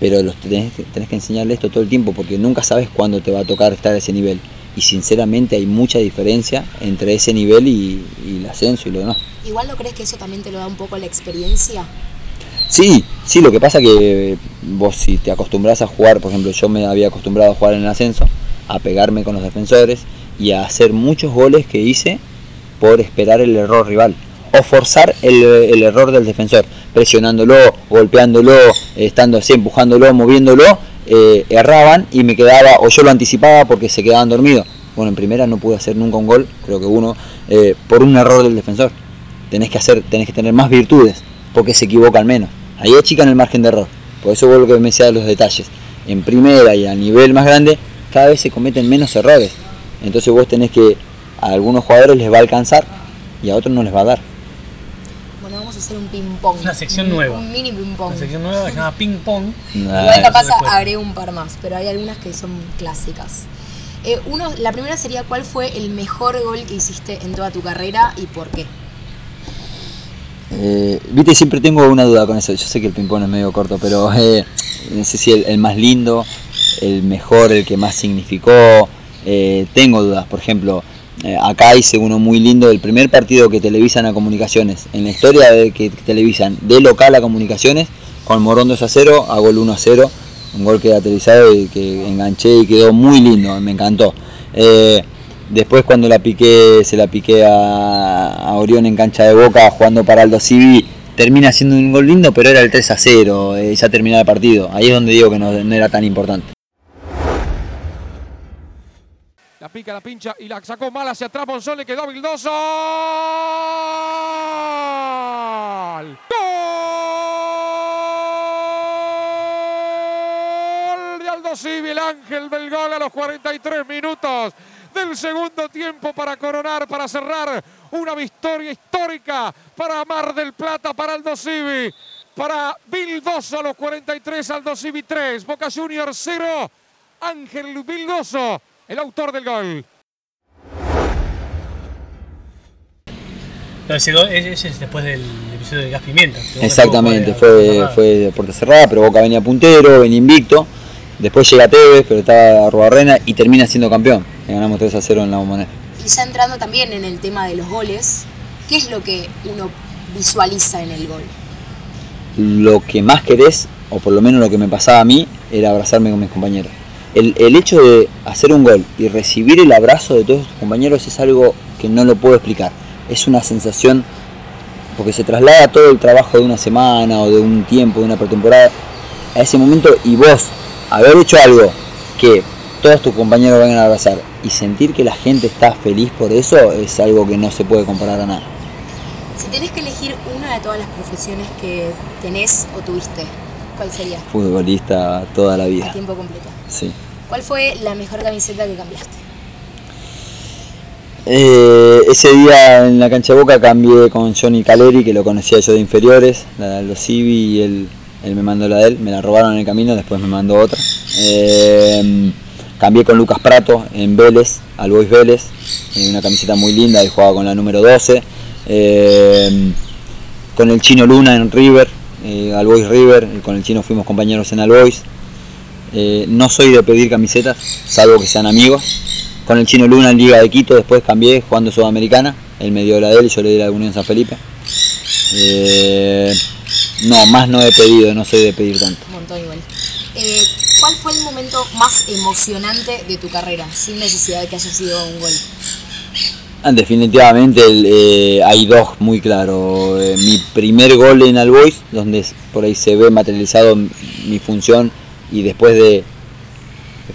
Pero los tenés, que- tenés que enseñarle esto todo el tiempo porque nunca sabes cuándo te va a tocar estar a ese nivel. Y sinceramente hay mucha diferencia entre ese nivel y, y el ascenso y lo demás. Igual no crees que eso también te lo da un poco la experiencia. Sí, sí, lo que pasa que vos si te acostumbras a jugar, por ejemplo, yo me había acostumbrado a jugar en el ascenso, a pegarme con los defensores y a hacer muchos goles que hice por esperar el error rival o forzar el, error del defensor, presionándolo, golpeándolo, estando así, empujándolo, moviéndolo, eh, erraban y me quedaba, o yo lo anticipaba porque se quedaban dormidos. Bueno, en primera no pude hacer nunca un gol, creo que uno, eh, por un error del defensor. Tenés que hacer, tenés que tener más virtudes, porque se equivocan menos. Ahí achican el margen de error. Por eso vuelvo que me de los detalles. En primera y a nivel más grande, cada vez se cometen menos errores. Entonces vos tenés que, a algunos jugadores les va a alcanzar y a otros no les va a dar. Hacer un ping-pong. Una sección Un- nueva. Un mini ping-pong. Una sección nueva que se llama Ping Pong. Igual capaz agrego un par más, pero hay algunas que son clásicas. Eh, uno, la primera sería ¿cuál fue el mejor gol que hiciste en toda tu carrera y por qué? Eh, Viste, siempre tengo una duda con eso. Yo sé que el ping-pong es medio corto, pero eh, no sé si el, el más lindo, el mejor, el que más significó. eh, tengo dudas. Por ejemplo, eh, acá hice uno muy lindo. El primer partido que televisan a comunicaciones, en la historia de que televisan de local a comunicaciones, con Morón 2 a 0, hago el 1 a 0. Un gol que era televisado y que enganché y quedó muy lindo, me encantó. Eh, Después cuando la piqué, se la piqué a, a Orión en cancha de boca jugando para Aldo Civi, termina siendo un gol lindo, pero era el 3 a 0, eh, ya terminaba el partido. Ahí es donde digo que no era tan importante. La pica, la pincha y la sacó mal hacia atrás. Monzón le quedó Vildoso. ¡Gol! De Aldo Civi, el ángel del gol a los 43 minutos del segundo tiempo para coronar, para cerrar una victoria histórica para Mar del Plata, para Aldo Civi. Para Vildoso a los 43, Aldo Civi 3, Boca Juniors 0, Ángel Vildoso, el autor del gol. No, ese, gol- ese es después del episodio de Gas Pimienta. Exactamente, fue, fue de puerta cerrada, pero Boca venía puntero, venía invicto. Después llega Tevez, pero estaba Rubarrena y termina siendo campeón. Le ganamos 3 a 0 en la bombonera. Y ya entrando también en el tema de los goles, ¿qué es lo que uno visualiza en el gol? lo que más querés, o por lo menos lo que me pasaba a mí, era abrazarme con mis compañeros. El, el hecho de hacer un gol y recibir el abrazo de todos tus compañeros es algo que no lo puedo explicar. Es una sensación, porque se traslada todo el trabajo de una semana o de un tiempo, de una pretemporada, a ese momento y vos, haber hecho algo que todos tus compañeros vengan a abrazar y sentir que la gente está feliz por eso es algo que no se puede comparar a nada. Si tenés que elegir una de todas las profesiones que tenés o tuviste, ¿cuál sería? Futbolista toda la A vida. tiempo completo. Sí. ¿Cuál fue la mejor camiseta que cambiaste? Eh, ese día en la cancha de Boca cambié con Johnny Caleri, que lo conocía yo de inferiores, la de los Civi y él, él me mandó la de él, me la robaron en el camino, después me mandó otra. Eh, cambié con Lucas Prato en Vélez, al Boys Vélez, eh, una camiseta muy linda, él jugaba con la número 12. Eh, con el chino Luna en River, al Boys River, con el chino fuimos compañeros en Al Boys. Eh, no soy de pedir camisetas, salvo que sean amigos. Con el Chino Luna en Liga de Quito, después cambié jugando Sudamericana. Él me dio la de él yo le di la de Unión San Felipe. Eh, no, más no he pedido, no soy de pedir tanto. Un montón igual. Eh, ¿Cuál fue el momento más emocionante de tu carrera, sin necesidad de que haya sido un gol? Ah, definitivamente eh, hay dos muy claros. Mi primer gol en Albois, donde por ahí se ve materializado mi función y después de,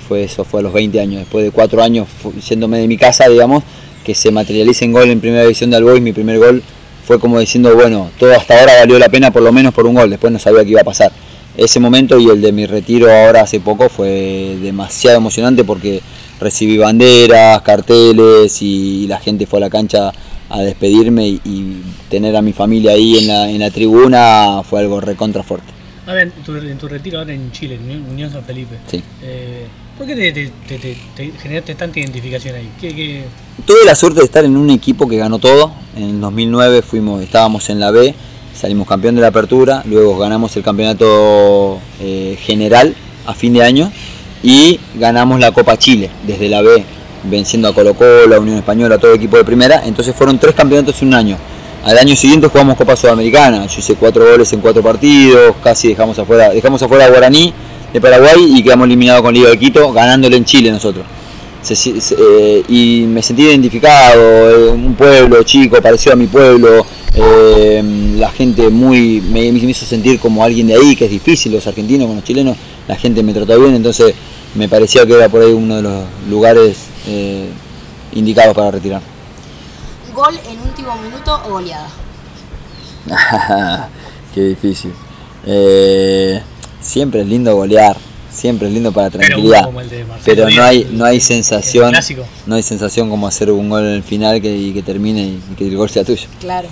fue eso fue a los 20 años, después de cuatro años yéndome de mi casa, digamos, que se materialice en gol en primera división de Albois, mi primer gol fue como diciendo, bueno, todo hasta ahora valió la pena por lo menos por un gol, después no sabía qué iba a pasar. Ese momento y el de mi retiro ahora hace poco fue demasiado emocionante porque recibí banderas, carteles y la gente fue a la cancha a despedirme y, tener a mi familia ahí en la, en la tribuna fue algo recontra fuerte. A ver, en tu, retiro ahora en Chile, en Unión San Felipe. Sí. Eh, ¿Por qué te, generaste tanta identificación ahí? Tuve la suerte de estar en un equipo que ganó todo. En 2009 fuimos, estábamos en la B, salimos campeón de la apertura, luego ganamos el campeonato eh, general a fin de año y ganamos la Copa Chile desde la B, venciendo a Colo Colo, a Unión Española, a todo el equipo de primera. Entonces fueron tres campeonatos en un año. Al año siguiente jugamos Copa Sudamericana. Yo hice cuatro goles en cuatro partidos, casi dejamos afuera, dejamos afuera a Guaraní de Paraguay y quedamos eliminados con Liga de Quito, ganándole en Chile nosotros. Eh, y me sentí identificado, eh, un pueblo chico, parecido a mi pueblo, eh, la gente muy me, me, hizo sentir como alguien de ahí, que es difícil, los argentinos con los chilenos, la gente me trató bien, entonces me parecía que era por ahí uno de los lugares indicados para retirar. ¿Gol en último minuto o goleada? <laughs> Qué difícil. Eh, siempre es lindo golear, siempre es lindo para tranquilidad. Pero, no hay no hay sensación, no hay sensación como hacer un gol en el final que, y que termine y que el gol sea tuyo. Claro.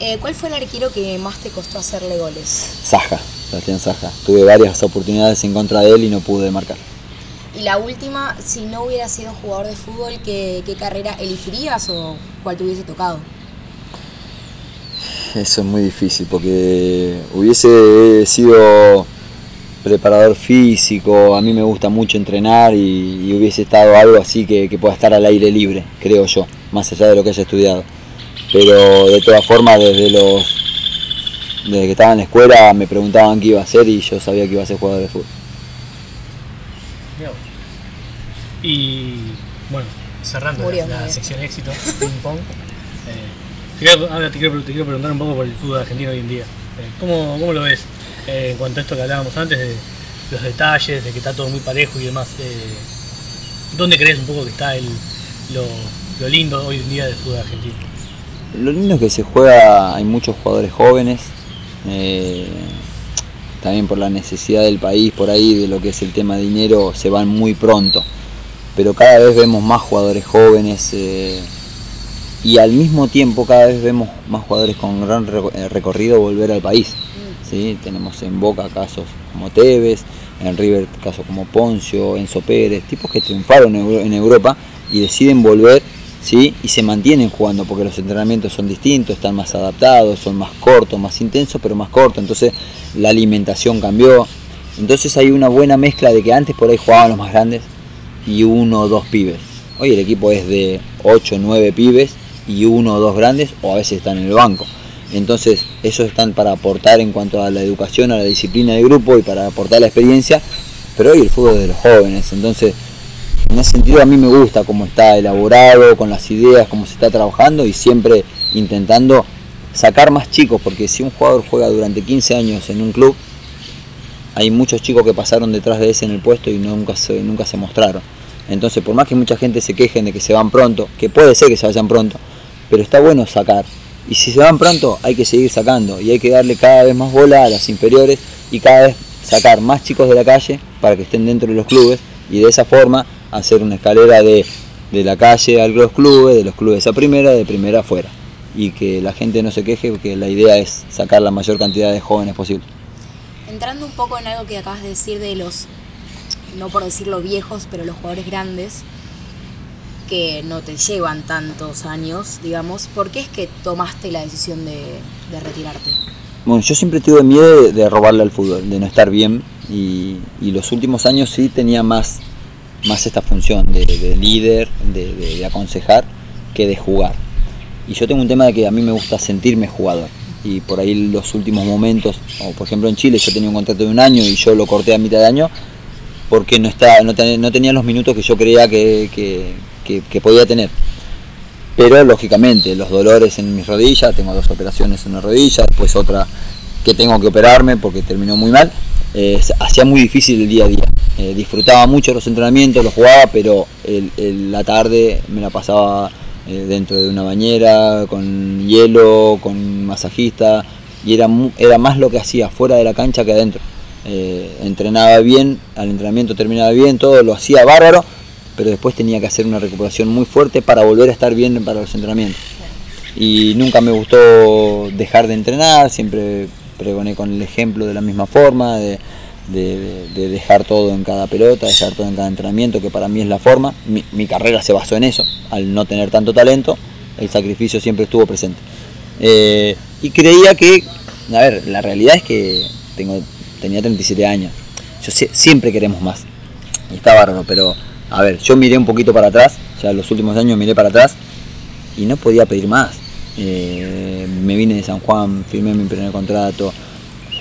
Eh, ¿Cuál fue el arquero que más te costó hacerle goles? Saja, Sebastián Saja. Tuve varias oportunidades en contra de él y no pude marcar. Y la última, si no hubiera sido jugador de fútbol, ¿qué, carrera elegirías o cuál te hubiese tocado? Eso es muy difícil porque hubiese sido preparador físico, a mí me gusta mucho entrenar y, hubiese estado algo así que, pueda estar al aire libre, creo yo, más allá de lo que haya estudiado. Pero de todas formas, desde los desde que estaba en la escuela me preguntaban qué iba a hacer y yo sabía que iba a ser jugador de fútbol. Y bueno, cerrando la, sección éxito, ping pong. Eh, ahora te quiero, preguntar un poco por el fútbol argentino hoy en día. Eh, ¿cómo, ¿cómo, lo ves eh, en cuanto a esto que hablábamos antes de los detalles, de que está todo muy parejo y demás? ¿Dónde crees un poco que está el, lo, lo lindo hoy en día del fútbol argentino? Lo lindo es que se juega, hay muchos jugadores jóvenes, también por la necesidad del país, por ahí de lo que es el tema de dinero, se van muy pronto pero cada vez vemos más jugadores jóvenes eh, y al mismo tiempo cada vez vemos más jugadores con gran eh, recorrido volver al país. ¿sí? Tenemos en Boca casos como Tevez, en River casos como Poncio, Enzo Pérez, tipos que triunfaron en Europa y deciden volver ¿sí? y se mantienen jugando porque los entrenamientos son distintos, están más adaptados, son más cortos, más intensos, pero más cortos, entonces la alimentación cambió. Entonces hay una buena mezcla de que antes por ahí jugaban los más grandes, y uno o dos pibes. Hoy el equipo es de 8 o 9 pibes y uno o dos grandes o a veces están en el banco. Entonces, esos están para aportar en cuanto a la educación, a la disciplina del grupo y para aportar la experiencia, pero hoy el fútbol es de los jóvenes. Entonces, en ese sentido a mí me gusta cómo está elaborado, con las ideas, cómo se está trabajando y siempre intentando sacar más chicos, porque si un jugador juega durante 15 años en un club, hay muchos chicos que pasaron detrás de ese en el puesto y nunca se, nunca se mostraron. Entonces, por más que mucha gente se quejen de que se van pronto, que puede ser que se vayan pronto, pero está bueno sacar. Y si se van pronto, hay que seguir sacando y hay que darle cada vez más bola a las inferiores y cada vez sacar más chicos de la calle para que estén dentro de los clubes y de esa forma hacer una escalera de, de la calle a los clubes, de los clubes a primera, de primera afuera. Y que la gente no se queje porque la idea es sacar la mayor cantidad de jóvenes posible entrando un poco en algo que acabas de decir de los, no por decirlo viejos, pero los jugadores grandes, que no te llevan tantos años, digamos, ¿por qué es que tomaste la decisión de, retirarte? Bueno, yo siempre tuve miedo de, robarle al fútbol, de no estar bien, y, los últimos años sí tenía más, más esta función de, líder, de aconsejar, que de jugar. Y yo tengo un tema de que a mí me gusta sentirme jugador y por ahí los últimos momentos, o por ejemplo en Chile yo tenía un contrato de un año y yo lo corté a mitad de año porque no, estaba, no, tenía los minutos que yo creía que, podía tener. pero lógicamente los dolores en mis rodillas, tengo dos operaciones en la rodilla, después otra que tengo que operarme porque terminó muy mal, eh, hacía muy difícil el día a día. Eh, disfrutaba mucho los entrenamientos, los jugaba, pero la tarde me la pasaba eh, dentro de una bañera, con hielo, con masajista, y era, era más lo que hacía fuera de la cancha que adentro. entrenaba bien, al entrenamiento terminaba bien, todo lo hacía bárbaro, pero después tenía que hacer una recuperación muy fuerte para volver a estar bien para los entrenamientos. Y nunca me gustó dejar de entrenar, siempre pregoné con el ejemplo de la misma forma, de, dejar todo en cada pelota, dejar todo en cada entrenamiento, que para mí es la forma. Mi, carrera se basó en eso, al no tener tanto talento, el sacrificio siempre estuvo presente. Eh, y creía que, a ver, la realidad es que tengo, tenía 37 años, yo siempre queremos más, y está bárbaro, pero a ver, yo miré un poquito para atrás, ya los últimos años miré para atrás y no podía pedir más eh, me vine de San Juan, firmé mi primer contrato,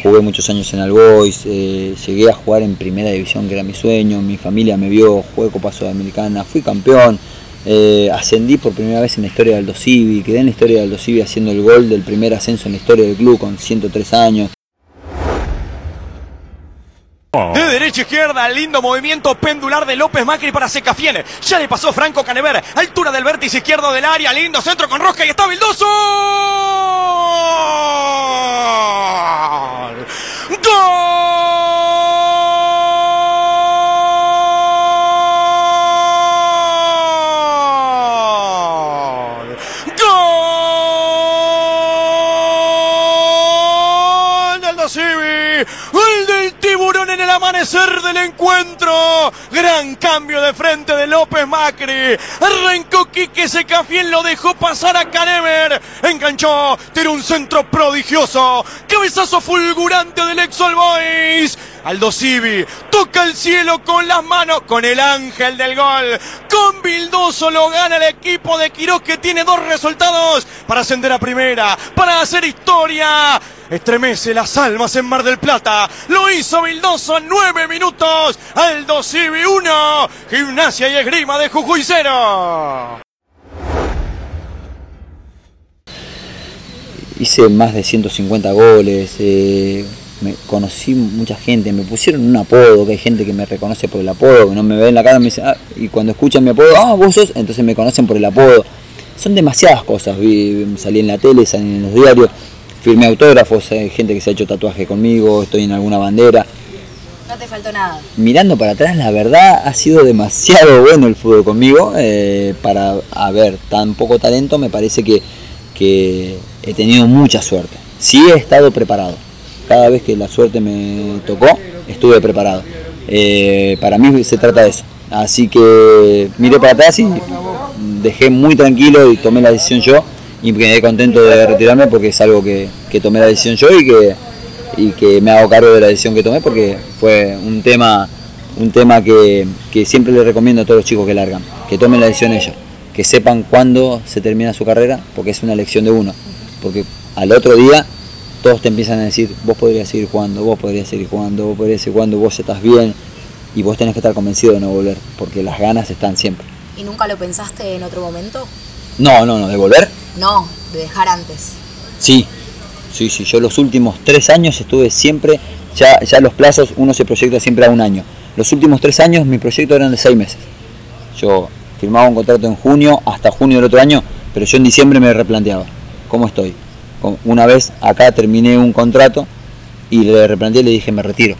jugué muchos años en Albois, eh, llegué a jugar en primera división, que era mi sueño, mi familia me vio, jugué Copa Sudamericana, fui campeón, eh, ascendí por primera vez en la historia del Aldo Civi, quedé en la historia del Aldo Civi haciendo el gol del primer ascenso en la historia del club con 103 años. De derecha a izquierda, lindo movimiento pendular de López Macri para Secafiene. Ya le pasó Franco Canever, altura del vértice izquierdo del área, lindo centro con Rosca y está Vildoso. Amanecer del encuentro. Gran cambio de frente de López Macri. Arrancó Quique Secafiel, lo dejó pasar a Canever. Enganchó, tiene un centro prodigioso. Cabezazo fulgurante del ex Boys. Aldo Civi toca el cielo con las manos, con el ángel del gol. Con Bildoso lo gana el equipo de Quiroz que tiene dos resultados para ascender a primera, para hacer historia. Estremece las almas en Mar del Plata. Lo hizo Bildoso en nueve minutos. Aldo Civi 1. Gimnasia y esgrima de Jujuy 0. Hice más de 150 goles. Eh, me conocí mucha gente, me pusieron un apodo, que hay gente que me reconoce por el apodo, que no me ve en la cara me dice, ah", y cuando escuchan mi apodo, ah, vos sos, entonces me conocen por el apodo. Son demasiadas cosas, salí en la tele, salí en los diarios, firmé autógrafos, hay gente que se ha hecho tatuaje conmigo, estoy en alguna bandera. No te faltó nada. Mirando para atrás, la verdad ha sido demasiado <laughs> bueno el fútbol conmigo. Eh, para haber tan poco talento, me parece que, que he tenido mucha suerte. Sí he estado preparado cada vez que la suerte me tocó, estuve preparado. Eh, para mí se trata de eso. Así que miré para atrás y dejé muy tranquilo y tomé la decisión yo y me quedé contento de retirarme porque es algo que, tomé la decisión yo y que, y que me hago cargo de la decisión que tomé porque fue un tema, un tema que, que siempre le recomiendo a todos los chicos que largan, que tomen la decisión ellos, que sepan cuándo se termina su carrera porque es una elección de uno, porque al otro día todos te empiezan a decir, vos podrías seguir jugando, vos podrías seguir jugando, vos podrías seguir jugando, vos estás bien y vos tenés que estar convencido de no volver, porque las ganas están siempre. ¿Y nunca lo pensaste en otro momento? No, no, no, ¿de volver? No, de dejar antes. Sí, sí, sí, yo los últimos tres años estuve siempre, ya, ya los plazos uno se proyecta siempre a un año. Los últimos tres años mi proyecto eran de seis meses. Yo firmaba un contrato en junio hasta junio del otro año, pero yo en diciembre me replanteaba, ¿cómo estoy? una vez acá terminé un contrato y le replanteé y le dije me retiro.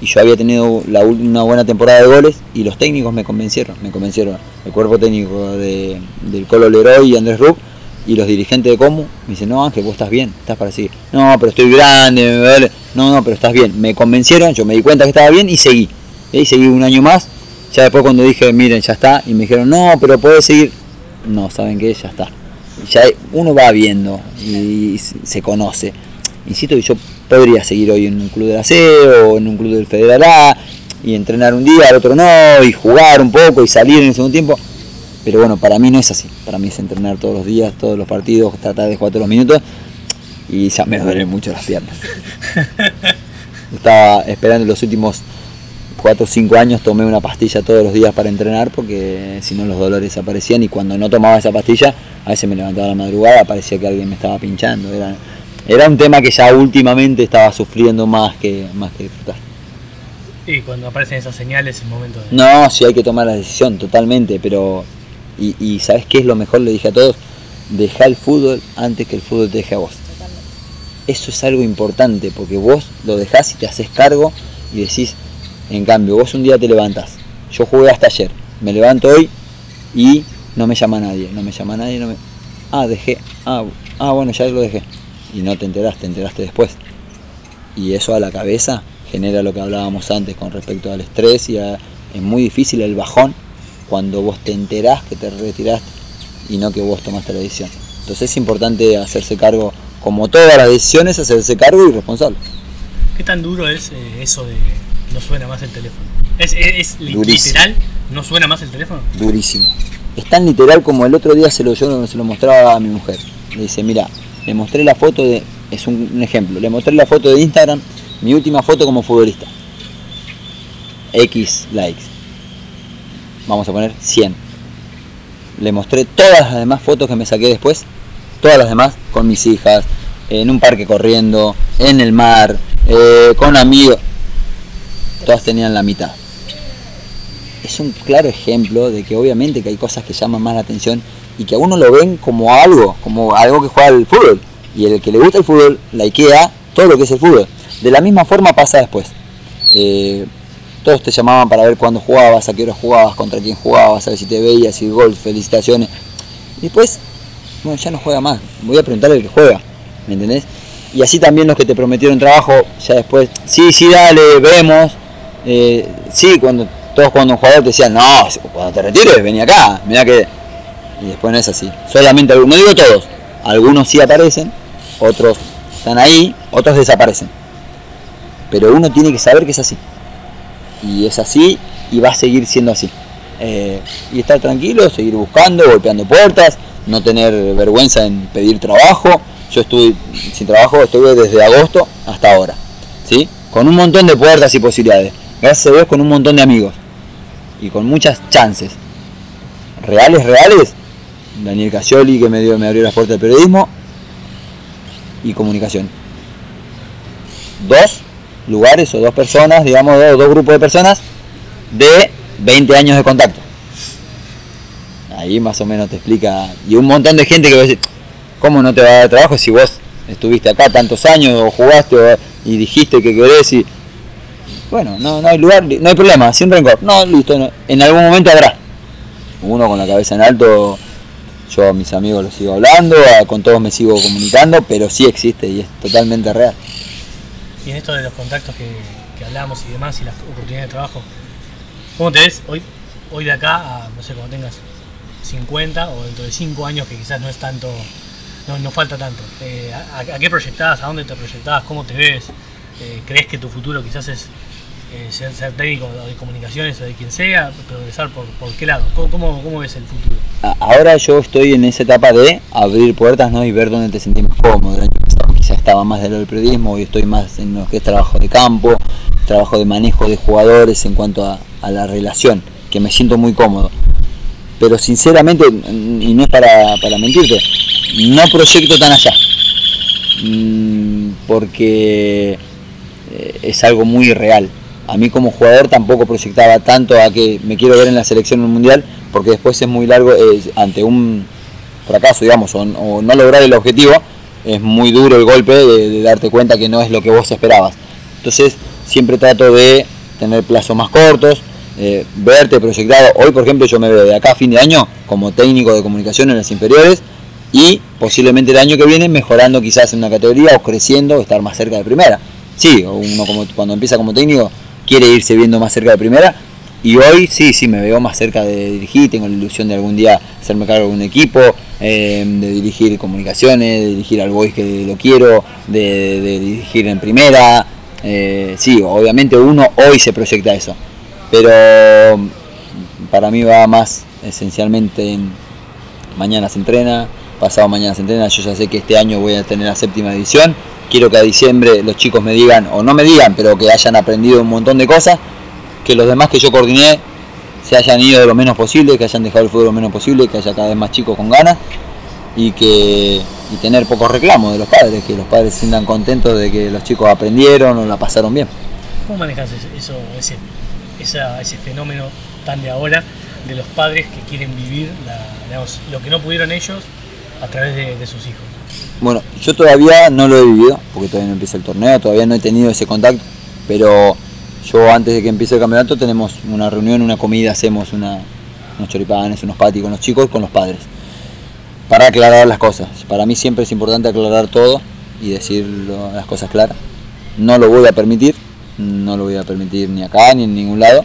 Y yo había tenido una buena temporada de goles y los técnicos me convencieron, me convencieron. El cuerpo técnico de, del Colo Leroy y Andrés Rupp y los dirigentes de Comu me dicen, no Ángel, vos estás bien, estás para seguir. No, pero estoy grande, me duele. No, no, pero estás bien. Me convencieron, yo me di cuenta que estaba bien y seguí. Y seguí un año más. Ya después cuando dije, miren, ya está, y me dijeron, no, pero podés seguir. No, ¿saben qué? Ya está ya uno va viendo y se conoce. Insisto que yo podría seguir hoy en un club de la C o en un club del Federal A y entrenar un día, al otro no, y jugar un poco y salir en el segundo tiempo. Pero bueno, para mí no es así. Para mí es entrenar todos los días, todos los partidos, tratar de jugar todos los minutos y ya me duelen mucho las piernas. <laughs> Estaba esperando los últimos 4 o 5 años tomé una pastilla todos los días para entrenar porque si no los dolores aparecían y cuando no tomaba esa pastilla a veces me levantaba a la madrugada, parecía que alguien me estaba pinchando. Era, era un tema que ya últimamente estaba sufriendo más que, más que disfrutar. Y cuando aparecen esas señales es el momento de... No, sí hay que tomar la decisión totalmente, pero... Y, y ¿sabes qué es lo mejor? Le dije a todos, deja el fútbol antes que el fútbol te deje a vos. Eso es algo importante porque vos lo dejás y te haces cargo y decís, en cambio, vos un día te levantás. Yo jugué hasta ayer, me levanto hoy y no me llama nadie, no me llama nadie, no me... Ah, dejé, ah, ah bueno, ya lo dejé. Y no te enteraste, te enteraste después. Y eso a la cabeza genera lo que hablábamos antes con respecto al estrés y a- es muy difícil el bajón cuando vos te enterás que te retiraste y no que vos tomaste la decisión. Entonces es importante hacerse cargo, como todas las decisiones, hacerse cargo y responsable. ¿Qué tan duro es eh, eso de no suena más el teléfono? ¿Es, literal? ¿No suena más el teléfono? durísimo. Es tan literal como el otro día se lo, yo se lo mostraba a mi mujer. Le dice, mira, le mostré la foto de, es un, un ejemplo, le mostré la foto de Instagram, mi última foto como futbolista. X likes. Vamos a poner 100. Le mostré todas las demás fotos que me saqué después, todas las demás, con mis hijas, en un parque corriendo, en el mar, eh, con amigos. Todas tenían la mitad es un claro ejemplo de que obviamente que hay cosas que llaman más la atención y que a uno lo ven como algo, como algo que juega al fútbol. Y el que le gusta el fútbol, la IKEA, todo lo que es el fútbol. De la misma forma pasa después. Eh, todos te llamaban para ver cuándo jugabas, a qué hora jugabas, contra quién jugabas, a ver si te veías, si gol, felicitaciones. Después, bueno, ya no juega más. Voy a preguntarle al que juega, ¿me entendés? Y así también los que te prometieron trabajo, ya después, sí, sí, dale, vemos. Eh, sí, cuando todos cuando un jugador te decían, no, cuando te retires, vení acá, mirá que. Y después no es así. Solamente algunos, no digo todos, algunos sí aparecen, otros están ahí, otros desaparecen. Pero uno tiene que saber que es así. Y es así y va a seguir siendo así. Eh, y estar tranquilo, seguir buscando, golpeando puertas, no tener vergüenza en pedir trabajo. Yo estuve sin trabajo, estuve desde agosto hasta ahora. ¿sí? Con un montón de puertas y posibilidades. Gracias a Dios con un montón de amigos. Y con muchas chances. Reales, reales. Daniel Casioli que me, dio, me abrió las puertas del periodismo. Y comunicación. Dos lugares o dos personas, digamos, dos, dos grupos de personas de 20 años de contacto. Ahí más o menos te explica. Y un montón de gente que va a decir, ¿cómo no te va a dar trabajo si vos estuviste acá tantos años o jugaste o- y dijiste que querés y... Bueno, no, no hay lugar, no hay problema, sin rencor. No, listo, en algún momento habrá. Uno con la cabeza en alto, yo a mis amigos los sigo hablando, con todos me sigo comunicando, pero sí existe y es totalmente real. Y en esto de los contactos que, que hablamos y demás y las oportunidades de trabajo, ¿cómo te ves hoy, hoy de acá a, no sé, cuando tengas 50 o dentro de 5 años que quizás no es tanto, no, no falta tanto? Eh, a, qué proyectás? ¿A dónde te proyectás? ¿Cómo te ves? Eh, ¿Crees que tu futuro quizás es eh, ser, técnico de comunicaciones o de quien sea? ¿Progresar por, por qué lado? ¿Cómo, cómo, cómo ves el futuro? Ahora yo estoy en esa etapa de abrir puertas ¿no? y ver dónde te sentís más cómodo. Estaba más del lado del periodismo, hoy estoy más en lo que es trabajo de campo, trabajo de manejo de jugadores en cuanto a, la relación, que me siento muy cómodo. Pero sinceramente, y no es para, mentirte, no proyecto tan allá. Mm, Porque eh, es algo muy real. A mí como jugador tampoco proyectaba tanto a que me quiero ver en la selección mundial, porque después es muy largo, ante un fracaso, digamos, o no lograr el objetivo, es muy duro el golpe de, darte cuenta que no es lo que vos esperabas. Entonces siempre trato de tener plazos más cortos, eh, verte proyectado. Hoy, por ejemplo, yo me veo de acá a fin de año como técnico de comunicación en las inferiores y posiblemente el año que viene mejorando quizás en una categoría o creciendo, estar más cerca de primera. Sí, uno como, cuando empieza como técnico quiere irse viendo más cerca de primera y hoy sí, sí me veo más cerca de dirigir, tengo la ilusión de algún día hacerme cargo de un equipo, eh, de dirigir comunicaciones, de dirigir al Boys que lo quiero, de, dirigir en primera. Eh, sí, obviamente uno hoy se proyecta eso, pero para mí va más esencialmente en mañana se entrena, pasado mañana se entrena, yo ya sé que este año voy a tener la séptima división, quiero que a diciembre los chicos me digan, o no me digan, pero que hayan aprendido un montón de cosas que los demás que yo coordiné se hayan ido de lo menos posible, que hayan dejado el fútbol lo menos posible, que haya cada vez más chicos con ganas y que y tener pocos reclamos de los padres, que los padres se sientan contentos de que los chicos aprendieron o la pasaron bien. ¿Cómo manejas eso, ese, ese fenómeno tan de ahora de los padres que quieren vivir lo que no pudieron ellos a través de, sus hijos? Bueno, yo todavía no lo he vivido, porque todavía no empieza el torneo, todavía no he tenido ese contacto, pero yo antes de que empiece el campeonato tenemos una reunión, una comida, hacemos unos choripanes, unos patis con los chicos, con los padres, para aclarar las cosas. Para mí siempre es importante aclarar todo y decir las cosas claras. No lo voy a permitir, no lo voy a permitir ni acá ni en ningún lado.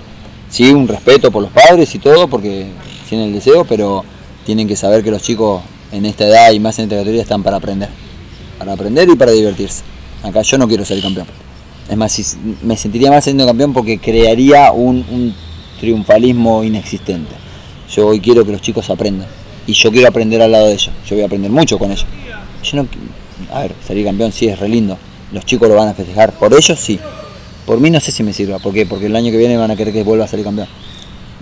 Sí, un respeto por los padres y todo, porque tienen el deseo, pero tienen que saber que los chicos en esta edad y más en esta categoría están para aprender. Para aprender y para divertirse. Acá yo no quiero ser campeón. Es más, me sentiría más siendo campeón porque crearía un, triunfalismo inexistente. Yo hoy quiero que los chicos aprendan. Y yo quiero aprender al lado de ellos. Yo voy a aprender mucho con ellos. Yo no, a ver, salir campeón sí es re lindo. Los chicos lo van a festejar. Por ellos sí. Por mí no sé si me sirva. ¿Por qué? Porque el año que viene van a querer que vuelva a salir campeón.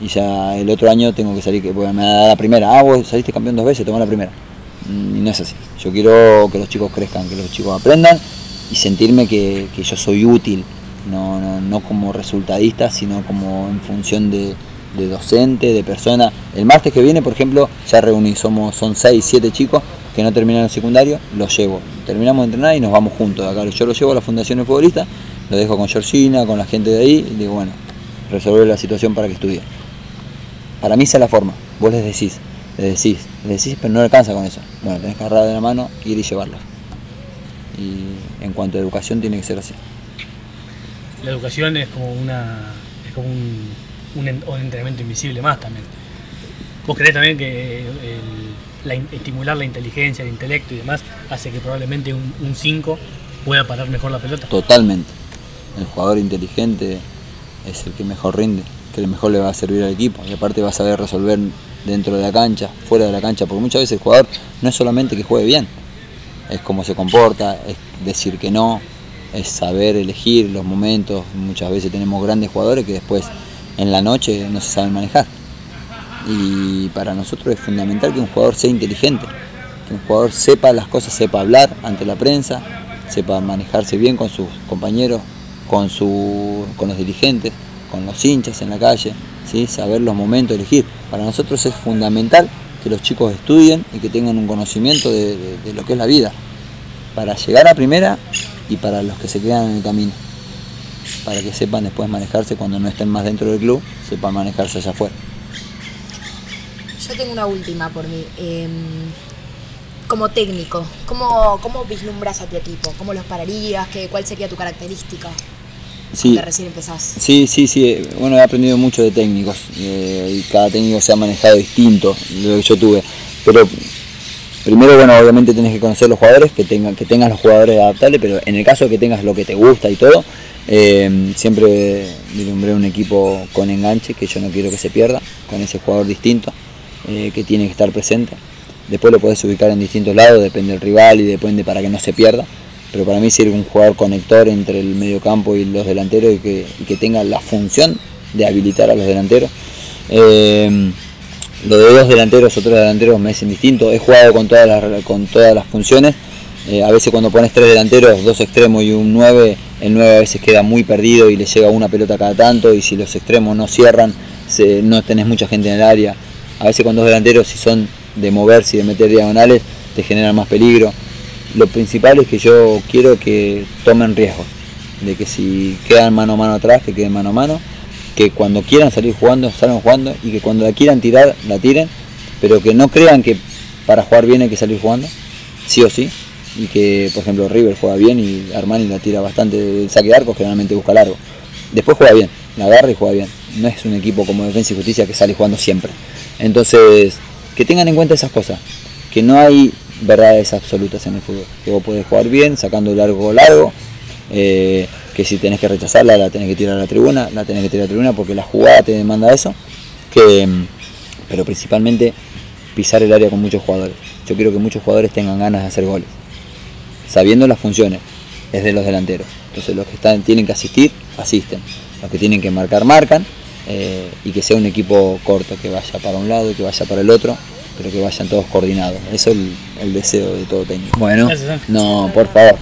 Y ya el otro año tengo que salir, que me da la primera. Ah, vos saliste campeón dos veces, tomó la primera. Mm, y no es así. Yo quiero que los chicos crezcan, que los chicos aprendan y sentirme que, yo soy útil, no, no, como resultadista, sino como en función de, docente, de persona. El martes que viene, por ejemplo, ya reuní, somos, son 6, 7 chicos que no terminaron el secundario, los llevo. Terminamos de entrenar y nos vamos juntos. Acá yo los llevo a la Fundación de Futbolista, lo dejo con Georgina, con la gente de ahí, y digo, bueno, resolver la situación para que estudien. Para mí esa es la forma. Vos les decís, les decís, les decís, pero no alcanza con eso. Bueno, tenés que agarrar de la mano, ir y llevarlos y en cuanto a educación tiene que ser así. La educación es como una es como un, un, entrenamiento invisible más también. ¿Vos creés también que estimular la inteligencia, el intelecto y demás hace que probablemente un 5 pueda parar mejor la pelota? Totalmente. El jugador inteligente es el que mejor rinde, que el mejor le va a servir al equipo y aparte va a saber resolver dentro de la cancha, fuera de la cancha, porque muchas veces el jugador no es solamente que juegue bien, es cómo se comporta, es decir que no, es saber elegir los momentos. Muchas veces tenemos grandes jugadores que después en la noche no se saben manejar. Y para nosotros es fundamental que un jugador sea inteligente, que un jugador sepa las cosas, sepa hablar ante la prensa, sepa manejarse bien con sus compañeros, con, su, con los dirigentes, con los hinchas en la calle, ¿sí? saber los momentos, elegir. Para nosotros es fundamental que los chicos estudien y que tengan un conocimiento de, lo que es la vida, para llegar a primera y para los que se quedan en el camino, para que sepan después manejarse cuando no estén más dentro del club, sepan manejarse allá afuera. Yo tengo una última por mí. Em, como técnico, ¿cómo, ¿cómo vislumbras a tu equipo? ¿Cómo los pararías? ¿Qué, ¿Cuál sería tu característica? Sí, recién empezás. Sí, sí, sí. Bueno, he aprendido mucho de técnicos eh, y cada técnico se ha manejado distinto de lo que yo tuve. Pero primero, bueno, obviamente tenés que conocer los jugadores, que tengan, que tengas los jugadores adaptables, pero en el caso de que tengas lo que te gusta y todo, eh, siempre vislumbré un equipo con enganche, que yo no quiero que se pierda, con ese jugador distinto, eh, que tiene que estar presente. Después lo podés ubicar en distintos lados, depende del rival y depende para que no se pierda pero para mí sirve un jugador conector entre el medio campo y los delanteros y que, tenga la función de habilitar a los delanteros. Eh, lo de dos delanteros o tres delanteros me es indistinto. He jugado con todas las, con todas las funciones. Eh, a veces cuando pones tres delanteros, dos extremos y un 9, el 9 a veces queda muy perdido y le llega una pelota cada tanto y si los extremos no cierran, no tenés mucha gente en el área. A veces con dos delanteros, si son de moverse y de meter diagonales, te generan más peligro lo principal es que yo quiero que tomen riesgo, de que si quedan mano a mano atrás, que queden mano a mano, que cuando quieran salir jugando, salgan jugando y que cuando la quieran tirar, la tiren, pero que no crean que para jugar bien hay que salir jugando, sí o sí, y que por ejemplo River juega bien y Armani la tira bastante del saque de arco, generalmente busca largo. Después juega bien, la agarra y juega bien. No es un equipo como Defensa y Justicia que sale jugando siempre. Entonces, que tengan en cuenta esas cosas, que no hay verdades absolutas en el fútbol. Que vos podés jugar bien, sacando largo o largo, eh, que si tenés que rechazarla, la tenés que tirar a la tribuna, la tenés que tirar a la tribuna porque la jugada te demanda eso. Que, mm, pero principalmente pisar el área con muchos jugadores. Yo quiero que muchos jugadores tengan ganas de hacer goles, sabiendo las funciones, es de los delanteros. Entonces los que tienen que asistir, asisten. Los que tienen que marcar, marcan. Eh, y que sea un equipo corto, que vaya para un lado y que vaya para el otro, pero que vayan todos coordinados. Eso es el, el deseo de todo técnico. Bueno, no, por favor.